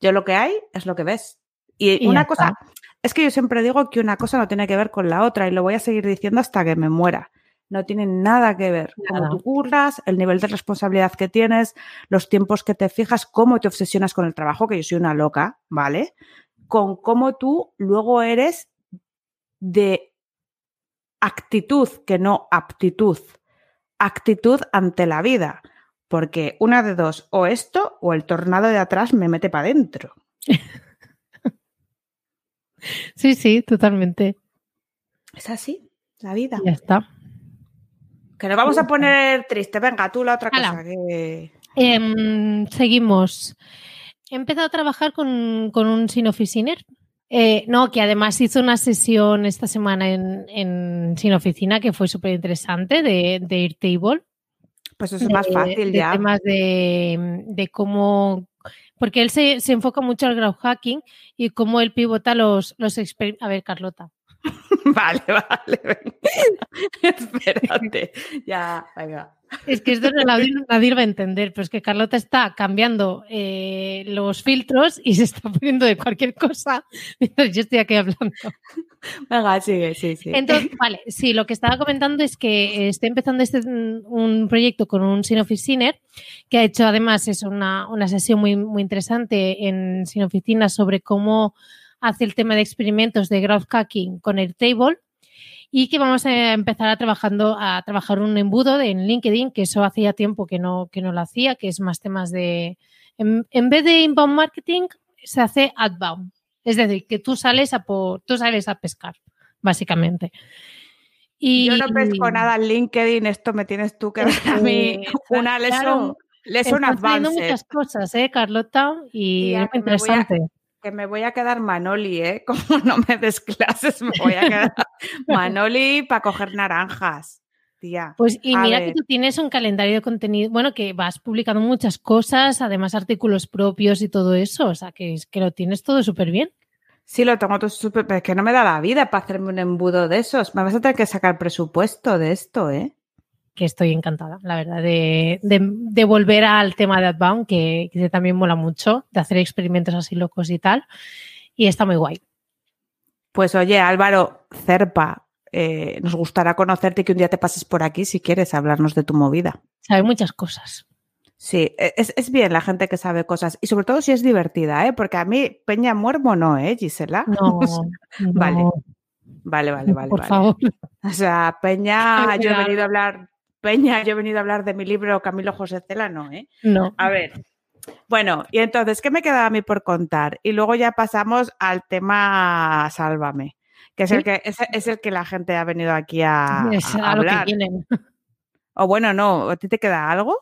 Yo lo que hay es lo que ves. Y, una cosa, es que yo siempre digo que una cosa no tiene que ver con la otra y lo voy a seguir diciendo hasta que me muera no tiene nada que ver con tú curras, el nivel de responsabilidad que tienes, los tiempos que te fijas, cómo te obsesionas con el trabajo, que yo soy una loca, ¿vale? Con cómo tú luego eres de actitud, que no aptitud, actitud ante la vida, porque una de dos, o esto o el tornado de atrás me mete para adentro. Sí, sí, totalmente. Es así, la vida. Ya está. Que nos vamos a poner triste. Venga, tú la otra cosa. Em, seguimos. He empezado a trabajar con, un Sinoficiner. Eh, no, que además hizo una sesión esta semana en, en Sin Oficina que fue súper interesante de, de Airtable. Pues eso es más fácil ya. Temas de, de cómo. Porque él se, se, enfoca mucho al growth hacking y cómo él pivota los, los experimentos. A ver, Carlota. Vale, vale. Espérate. Ya, venga. Es que esto no nadie va a entender, pero es que Carlota está cambiando eh, los filtros y se está poniendo de cualquier cosa mientras yo estoy aquí hablando. Venga, sigue, sí, sí. Entonces, vale, sí, lo que estaba comentando es que estoy empezando este, un proyecto con un Sinoficiner que ha hecho además es una, una sesión muy, muy interesante en Sinoficina sobre cómo hace el tema de experimentos de graph hacking con Airtable y que vamos a empezar a, trabajando, a trabajar un embudo en LinkedIn, que eso hacía tiempo que no, que no lo hacía, que es más temas de, en, vez de inbound marketing, se hace outbound. Es decir, que tú sales a, por, tú sales a pescar, básicamente. Y, Yo no pesco nada en LinkedIn, esto me tienes tú que ver a mí una lesson, lesson muchas cosas, ¿eh, Carlota? Y, es muy interesante que me voy a quedar Manoli, ¿eh? Como no me des clases, me voy a quedar Manoli para coger naranjas. Tía, pues y mira que tú tienes un calendario de contenido, bueno, que vas publicando muchas cosas, además artículos propios y todo eso, o sea, que, que lo tienes todo súper bien. Sí, lo tengo todo súper, pero es que no me da la vida para hacerme un embudo de esos. Me vas a tener que sacar presupuesto de esto, ¿eh? Que estoy encantada, la verdad, de, de, volver al tema de Adbound, que, que, también mola mucho, de hacer experimentos así locos y tal. Y está muy guay. Pues oye, Álvaro, Cerpa, eh, nos gustará conocerte y que un día te pases por aquí si quieres hablarnos de tu movida. Sabe muchas cosas. Sí, e, es, es, bien la gente que sabe cosas y sobre todo si es divertida, ¿eh? porque a mí Peña Muermo no, ¿eh, Gisela? No, vale. Vale, vale, vale. Por favor. O sea, Peña, yo he venido a hablar Peña, yo he venido a hablar de mi libro Camilo José Cela, no, ¿eh? No. A ver. Bueno, y entonces, ¿qué me quedaba a mí por contar? Y luego ya pasamos al tema Sálvame, que es, el, que, es, el que la gente ha venido aquí a, hablar. O bueno, no, ¿a ti te queda algo?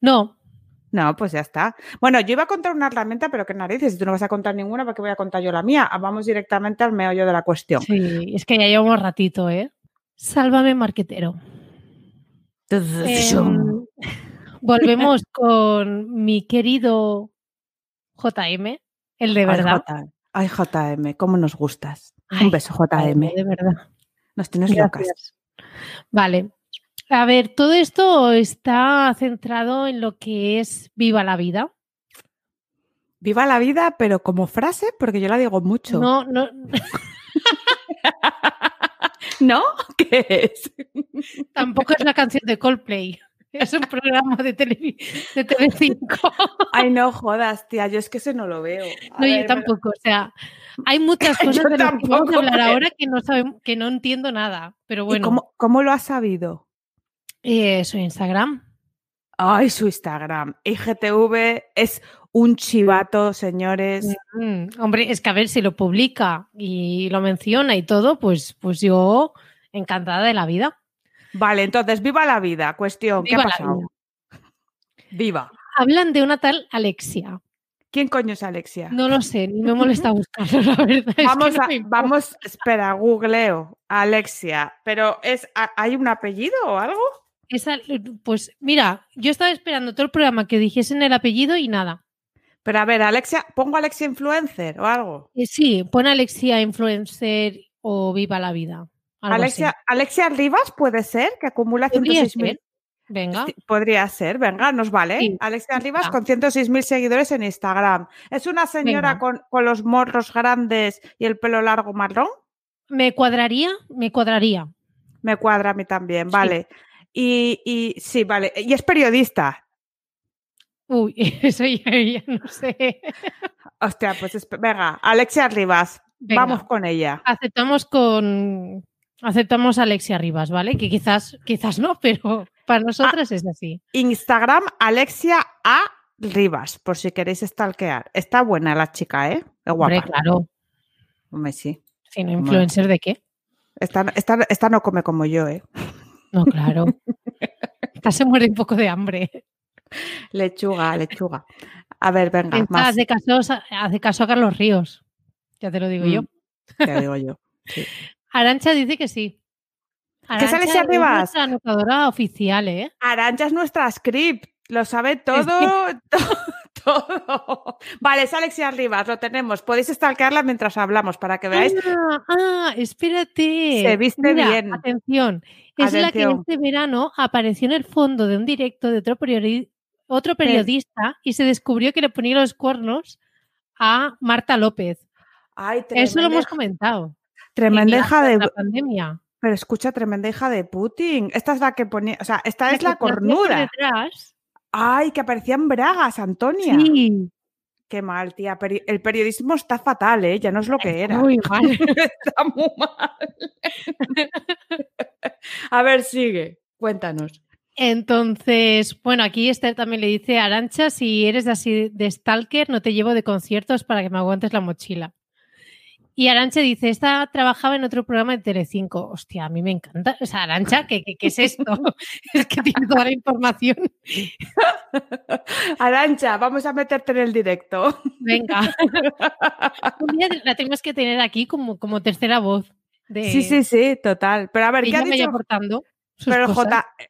No. No, pues ya está. Bueno, yo iba a contar una herramienta, pero qué narices, si tú no vas a contar ninguna, ¿para qué voy a contar yo la mía? Vamos directamente al meollo de la cuestión. Sí, es que ya llevamos ratito, ¿eh? Sálvame, marquetero. Em, volvemos con mi querido JM, el de verdad. Ay, JM, cómo nos gustas. Un beso, JM. de verdad. Nos tienes locas. Vale. A ver, todo esto está centrado en lo que es viva la vida. Viva la vida, pero como frase, porque yo la digo mucho. No, no. ¿No? ¿Qué es? Tampoco es la canción de Coldplay. Es un programa de, tele, de Telecinco. Ay, no jodas, tía. Yo es que ese no lo veo. no, yo tampoco. O sea, hay muchas cosas de las que vamos a hablar ahora que no, sabemos, que no entiendo nada. Pero bueno. cómo, cómo, lo has sabido? Eh, su Instagram. Ay, su Instagram. IGTV es un chivato, señores. Mm, hombre, es que a ver si lo publica y lo menciona y todo, pues, pues yo encantada de la vida. Vale, entonces, viva la vida. Cuestión, ¿qué ha pasado? Viva. Hablan de una tal Alexia. ¿Quién coño es Alexia? No lo sé, ni me molesta buscarlo, la verdad. Vamos, a, vamos, espera, googleo. Alexia. Pero es, ¿hay un apellido o algo? pues mira, yo estaba esperando todo el programa que dijesen el apellido y nada. Pero a ver, Alexia, ¿pongo Alexia Influencer o algo? Eh, sí, pon Alexia Influencer o Viva la Vida. Alexia, Alexia Rivas puede ser, que acumula 106.000. Venga. Podría ser, venga, nos vale. Alexia Rivas con 106.000 seguidores en Instagram. ¿Es una señora con, los morros grandes y el pelo largo marrón? Me cuadraría, me cuadraría. Me cuadra a mí también, vale. Y, y sí, vale. Y es periodista. Uy, eso ya, no sé. Hostia, pues venga, Alexia Rivas, vamos con ella. Aceptamos con aceptamos a Alexia Rivas, ¿vale? Que quizás quizás no, pero para ah, nosotras es así. Instagram Alexia A Rivas, por si queréis stalkear. Está buena la chica, ¿eh? Es guapa. claro. Hombre, sí. ¿Sí, no influencer de qué? Esta, esta, esta no come como yo, ¿eh? No, claro. esta se muere un poco de hambre. Lechuga, lechuga. A ver, venga. más. Hace, caso, hace caso a Carlos Ríos. Ya te lo digo yo. Mm, te digo yo. Arancha dice que sí. ¿Qué sale si arriba? Es nuestra anotadora oficial, ¿eh? Arancha es nuestra script. Lo sabe todo, todo, Vale, es Alexia Rivas, lo tenemos. Podéis stalkearla mientras hablamos para que veáis. Ah, ah espérate. Se viste bien. Atención. Es la que este verano apareció en el fondo de un directo de otro otro periodista y se descubrió que le ponía los cuernos a Marta López. Eso lo hemos comentado. Tremenda hija de la pandemia. Pero escucha, tremenda hija de Putin. Esta es la que ponía, o sea, esta es la cornuda. Detrás. Ay, que aparecían bragas, Antonia. Sí. Qué mal, tía. El periodismo está fatal, ¿eh? Ya no es lo que era. Muy mal. está muy mal. A ver, sigue. Cuéntanos. Entonces, bueno, aquí Esther también le dice a Arancha, si eres así de stalker, no te llevo de conciertos para que me aguantes la mochila. Y Arancha dice, esta trabajaba en otro programa de Telecinco. Hostia, a mí me encanta. O sea, Arancha, ¿qué, qué, es esto? es que tiene toda la información. Arancha, vamos a meterte en el directo. Venga. Un día la tenemos que tener aquí como, como tercera voz. Sí, sí, sí, total. Pero a ver, ¿qué ha dicho? aportando. Pero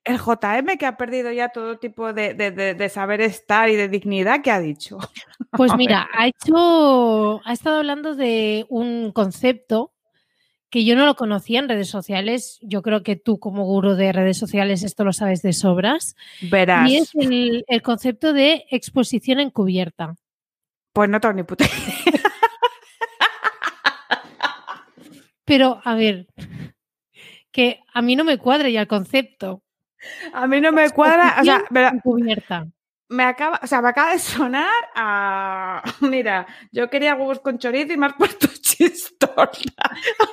el, JM que ha perdido ya todo tipo de, saber estar y de dignidad, ¿qué ha dicho? Pues mira, ha hecho, ha estado hablando de un concepto que yo no lo conocía en redes sociales. Yo creo que tú, como gurú de redes sociales, esto lo sabes de sobras. Verás. Y es el, el concepto de exposición encubierta. Pues no tengo ni puta Pero, a ver, que a mí no me cuadra ya el concepto. A mí no me cuadra, o sea, cubierta. Me acaba, o sea, me acaba de sonar a. Mira, yo quería huevos con chorizo y me has puesto chistorra.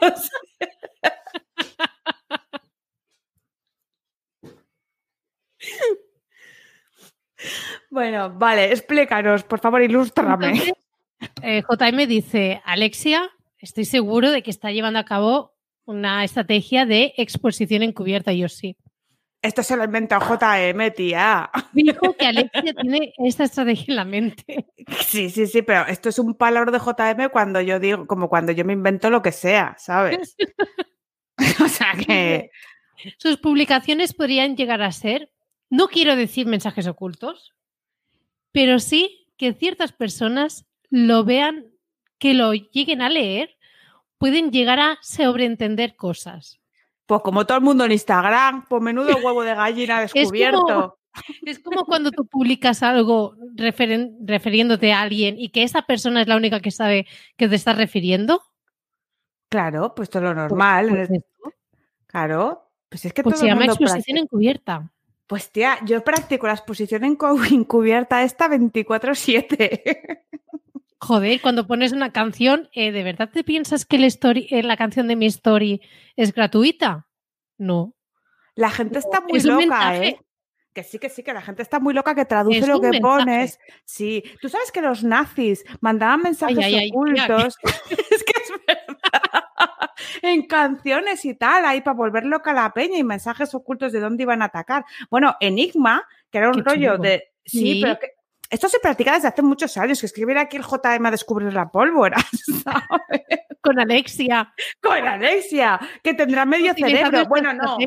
bueno, vale, explícanos, por favor, ilústrame. Eh, JM dice: Alexia, estoy seguro de que está llevando a cabo una estrategia de exposición encubierta, yo sí. Esto se lo inventó JM, tía. Dijo que Alexia tiene esta estrategia en la mente. Sí, sí, sí, pero esto es un palabra de JM cuando yo digo, como cuando yo me invento lo que sea, ¿sabes? o sea que. sus publicaciones podrían llegar a ser, no quiero decir mensajes ocultos, pero sí que ciertas personas lo vean, que lo lleguen a leer, pueden llegar a sobreentender cosas. Pues como todo el mundo en Instagram, pues menudo huevo de gallina descubierto. Es como cuando tú publicas algo refiriéndote a alguien y que esa persona es la única que sabe que te estás refiriendo. Claro, pues todo lo pues, normal. Pues claro, pues es que pues todo se llama exposición encubierta. Pues tía, yo practico la exposición encubierta esta 24/7. Joder, cuando pones una canción, eh, ¿de verdad te piensas que story, eh, la canción de mi story es gratuita? No. La gente está muy loca, ¿eh? Que sí, que sí, que la gente está muy loca que traduce lo que pones. Sí, tú sabes que los nazis mandaban mensajes ocultos. es que es verdad. en canciones y tal, ahí para volver loca la peña y mensajes ocultos de dónde iban a atacar. Bueno, Enigma, que era un rollo de. Sí, pero que, esto se practica desde hace muchos años, que escribir aquí el JM a descubrir la pólvora, ¿sabes? Con Alexia. Con Alexia, que tendrá medio cerebro. Bueno, no.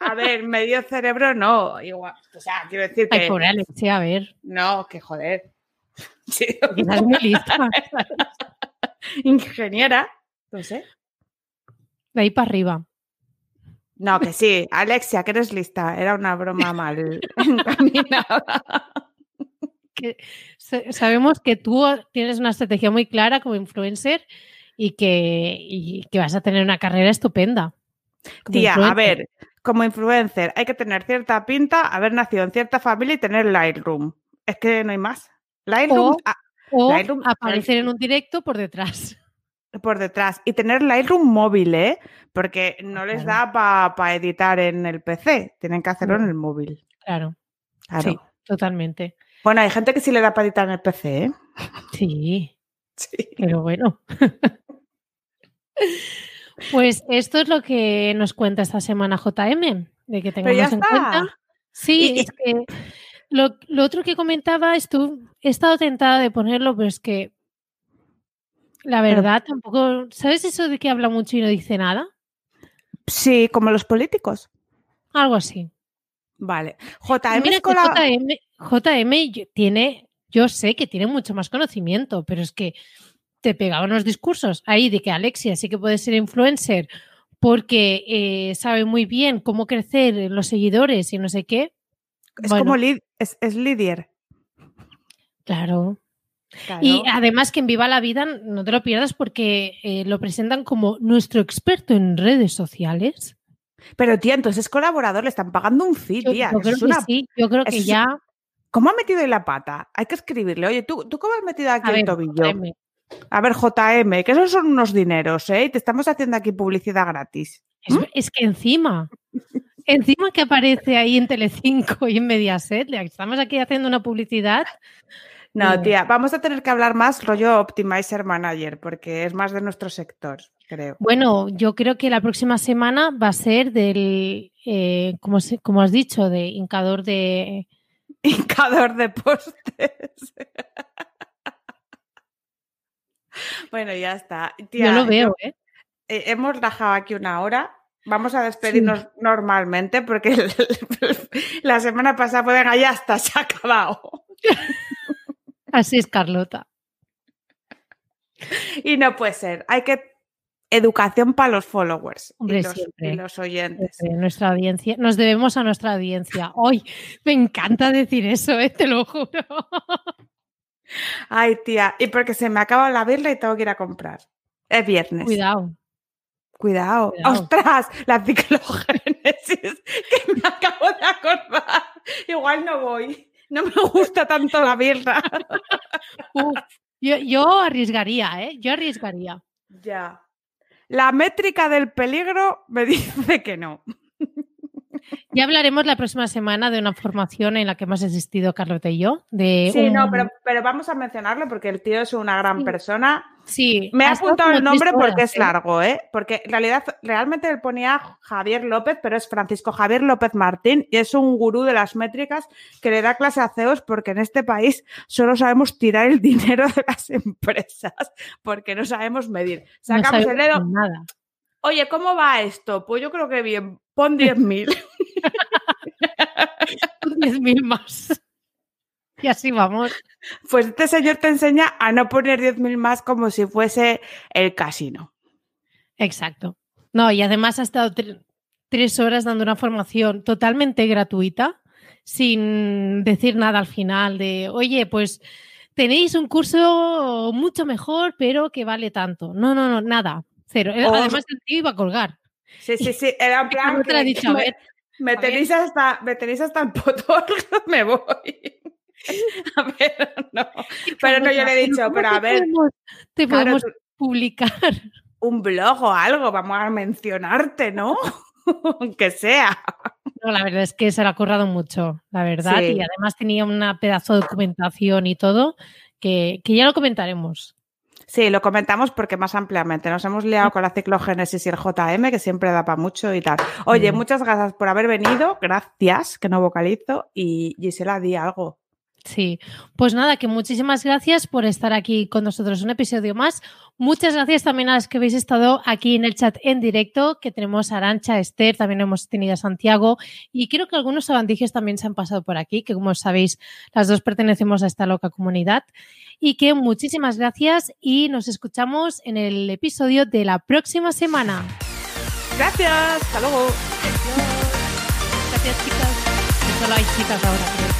A ver, medio cerebro no. Igual. O sea, quiero decir que. Ay, pobre Alexia, a ver. No, que joder. Sí. Es muy lista. Ingeniera. No sé. De ahí para arriba. No, que sí. Alexia, que eres lista. Era una broma mal encaminada sabemos que tú tienes una estrategia muy clara como influencer y que, vas a tener una carrera estupenda. Tía, a ver, como influencer hay que tener cierta pinta, haber nacido en cierta familia y tener Lightroom. Es que no hay más. Lightroom, o, aparecer en un directo por detrás. Por detrás. Y tener Lightroom móvil, ¿eh? Porque no les da para editar en el PC. Tienen que hacerlo en el móvil. Claro. claro. Sí, totalmente. Bueno, hay gente que sí le da para editar en el PC, ¿eh? Sí. sí. Pero bueno. pues esto es lo que nos cuenta esta semana JM, de que tengamos en cuenta. Sí, es que lo, otro que comentaba, esto, he estado tentada de ponerlo, pero es que la verdad tampoco. ¿Sabes eso de que habla mucho y no dice nada? Sí, como los políticos. Algo así. Vale. JM, JM, tiene, yo sé que tiene mucho más conocimiento, pero es que te pegaban los discursos ahí de que Alexia sí que puede ser influencer porque eh, sabe muy bien cómo crecer los seguidores y no sé qué. Es como es, es líder. Claro. Y además que en Viva la Vida no te lo pierdas porque eh, lo presentan como nuestro experto en redes sociales. Pero tía, entonces es colaborador, le están pagando un fee, tía. Yo, creo que sí, yo creo que ya. ¿Cómo ha metido ahí la pata? Hay que escribirle. Oye, ¿tú, ¿tú cómo has metido aquí el tobillo? A ver, JM, que esos son unos dineros, ¿eh? Te estamos haciendo aquí publicidad gratis. Es, ¿Mm? que encima, encima que aparece ahí en Telecinco y en Mediaset, estamos aquí haciendo una publicidad. No, tía, vamos a tener que hablar más rollo Optimizer Manager, porque es más de nuestro sector. Bueno, yo creo que la próxima semana va a ser del, eh, como, como, has dicho, de hincador de... Hincador de postes. bueno, ya está. yo lo veo, ¿eh? ¿eh? Hemos rajado aquí una hora. Vamos a despedirnos normalmente porque la semana pasada fue, venga, ya está, se ha acabado. Así es, Carlota. Y no puede ser. Hay que educación para los followers y, los, oyentes. nuestra audiencia, nos debemos a nuestra audiencia. Hoy me encanta decir eso, ¿eh? te lo juro. Ay, tía, y porque se me acaba la birra y tengo que ir a comprar. Es viernes. Cuidado. Cuidado. ¡Ostras! La ciclogénesis que me acabo de acordar. Igual no voy. No me gusta tanto la birra. yo, yo arriesgaría, ¿eh? Yo arriesgaría. Ya. La métrica del peligro me dice que no. Ya hablaremos la próxima semana de una formación en la que hemos existido Carlota y yo. De sí, no, pero, pero, vamos a mencionarlo porque el tío es una gran persona. Sí. Me ha apuntado el nombre porque es ¿eh? largo, ¿eh? Porque en realidad realmente él ponía Javier López, pero es Francisco Javier López Martín y es un gurú de las métricas que le da clase a CEOs porque en este país solo sabemos tirar el dinero de las empresas porque no sabemos medir. Sacamos el dedo. Nada. Oye, ¿cómo va esto? Pues yo creo que bien. Pon 10.000. 10.000 más. Y así vamos. Pues este señor te enseña a no poner 10.000 más como si fuese el casino. Exacto. No, y además ha estado tres horas dando una formación totalmente gratuita, sin decir nada al final de, oye, pues tenéis un curso mucho mejor, pero que vale tanto. No, no, no, nada. Cero. Oh. Además, el tío iba a colgar. Sí, sí, sí. Era en plan. Que, dicho, a ver, me, tenéis hasta, me tenéis hasta el potorro, me voy. A ver, no. Pero no, yo le he dicho, pero a ver. te podemos publicar. Un blog o algo, vamos a mencionarte, ¿no? Aunque sea. No, la verdad es que se lo ha currado mucho, la verdad. Y además tenía una pedazo de documentación y todo, que, que ya lo comentaremos. Sí, lo comentamos porque más ampliamente. Nos hemos liado con la ciclogénesis y el JM, que siempre da para mucho y tal. Oye, muchas gracias por haber venido. Gracias, que no vocalizo. Y Gisela, di algo. Sí, pues nada, que muchísimas gracias por estar aquí con nosotros un episodio más. Muchas gracias también a los que habéis estado aquí en el chat en directo, que tenemos a Arancha, Esther, también hemos tenido a Santiago y creo que algunos abandijes también se han pasado por aquí, que como sabéis, las dos pertenecemos a esta loca comunidad. Y que muchísimas gracias y nos escuchamos en el episodio de la próxima semana. Gracias, hasta luego. Gracias, chicas. Solo hay chicas ahora.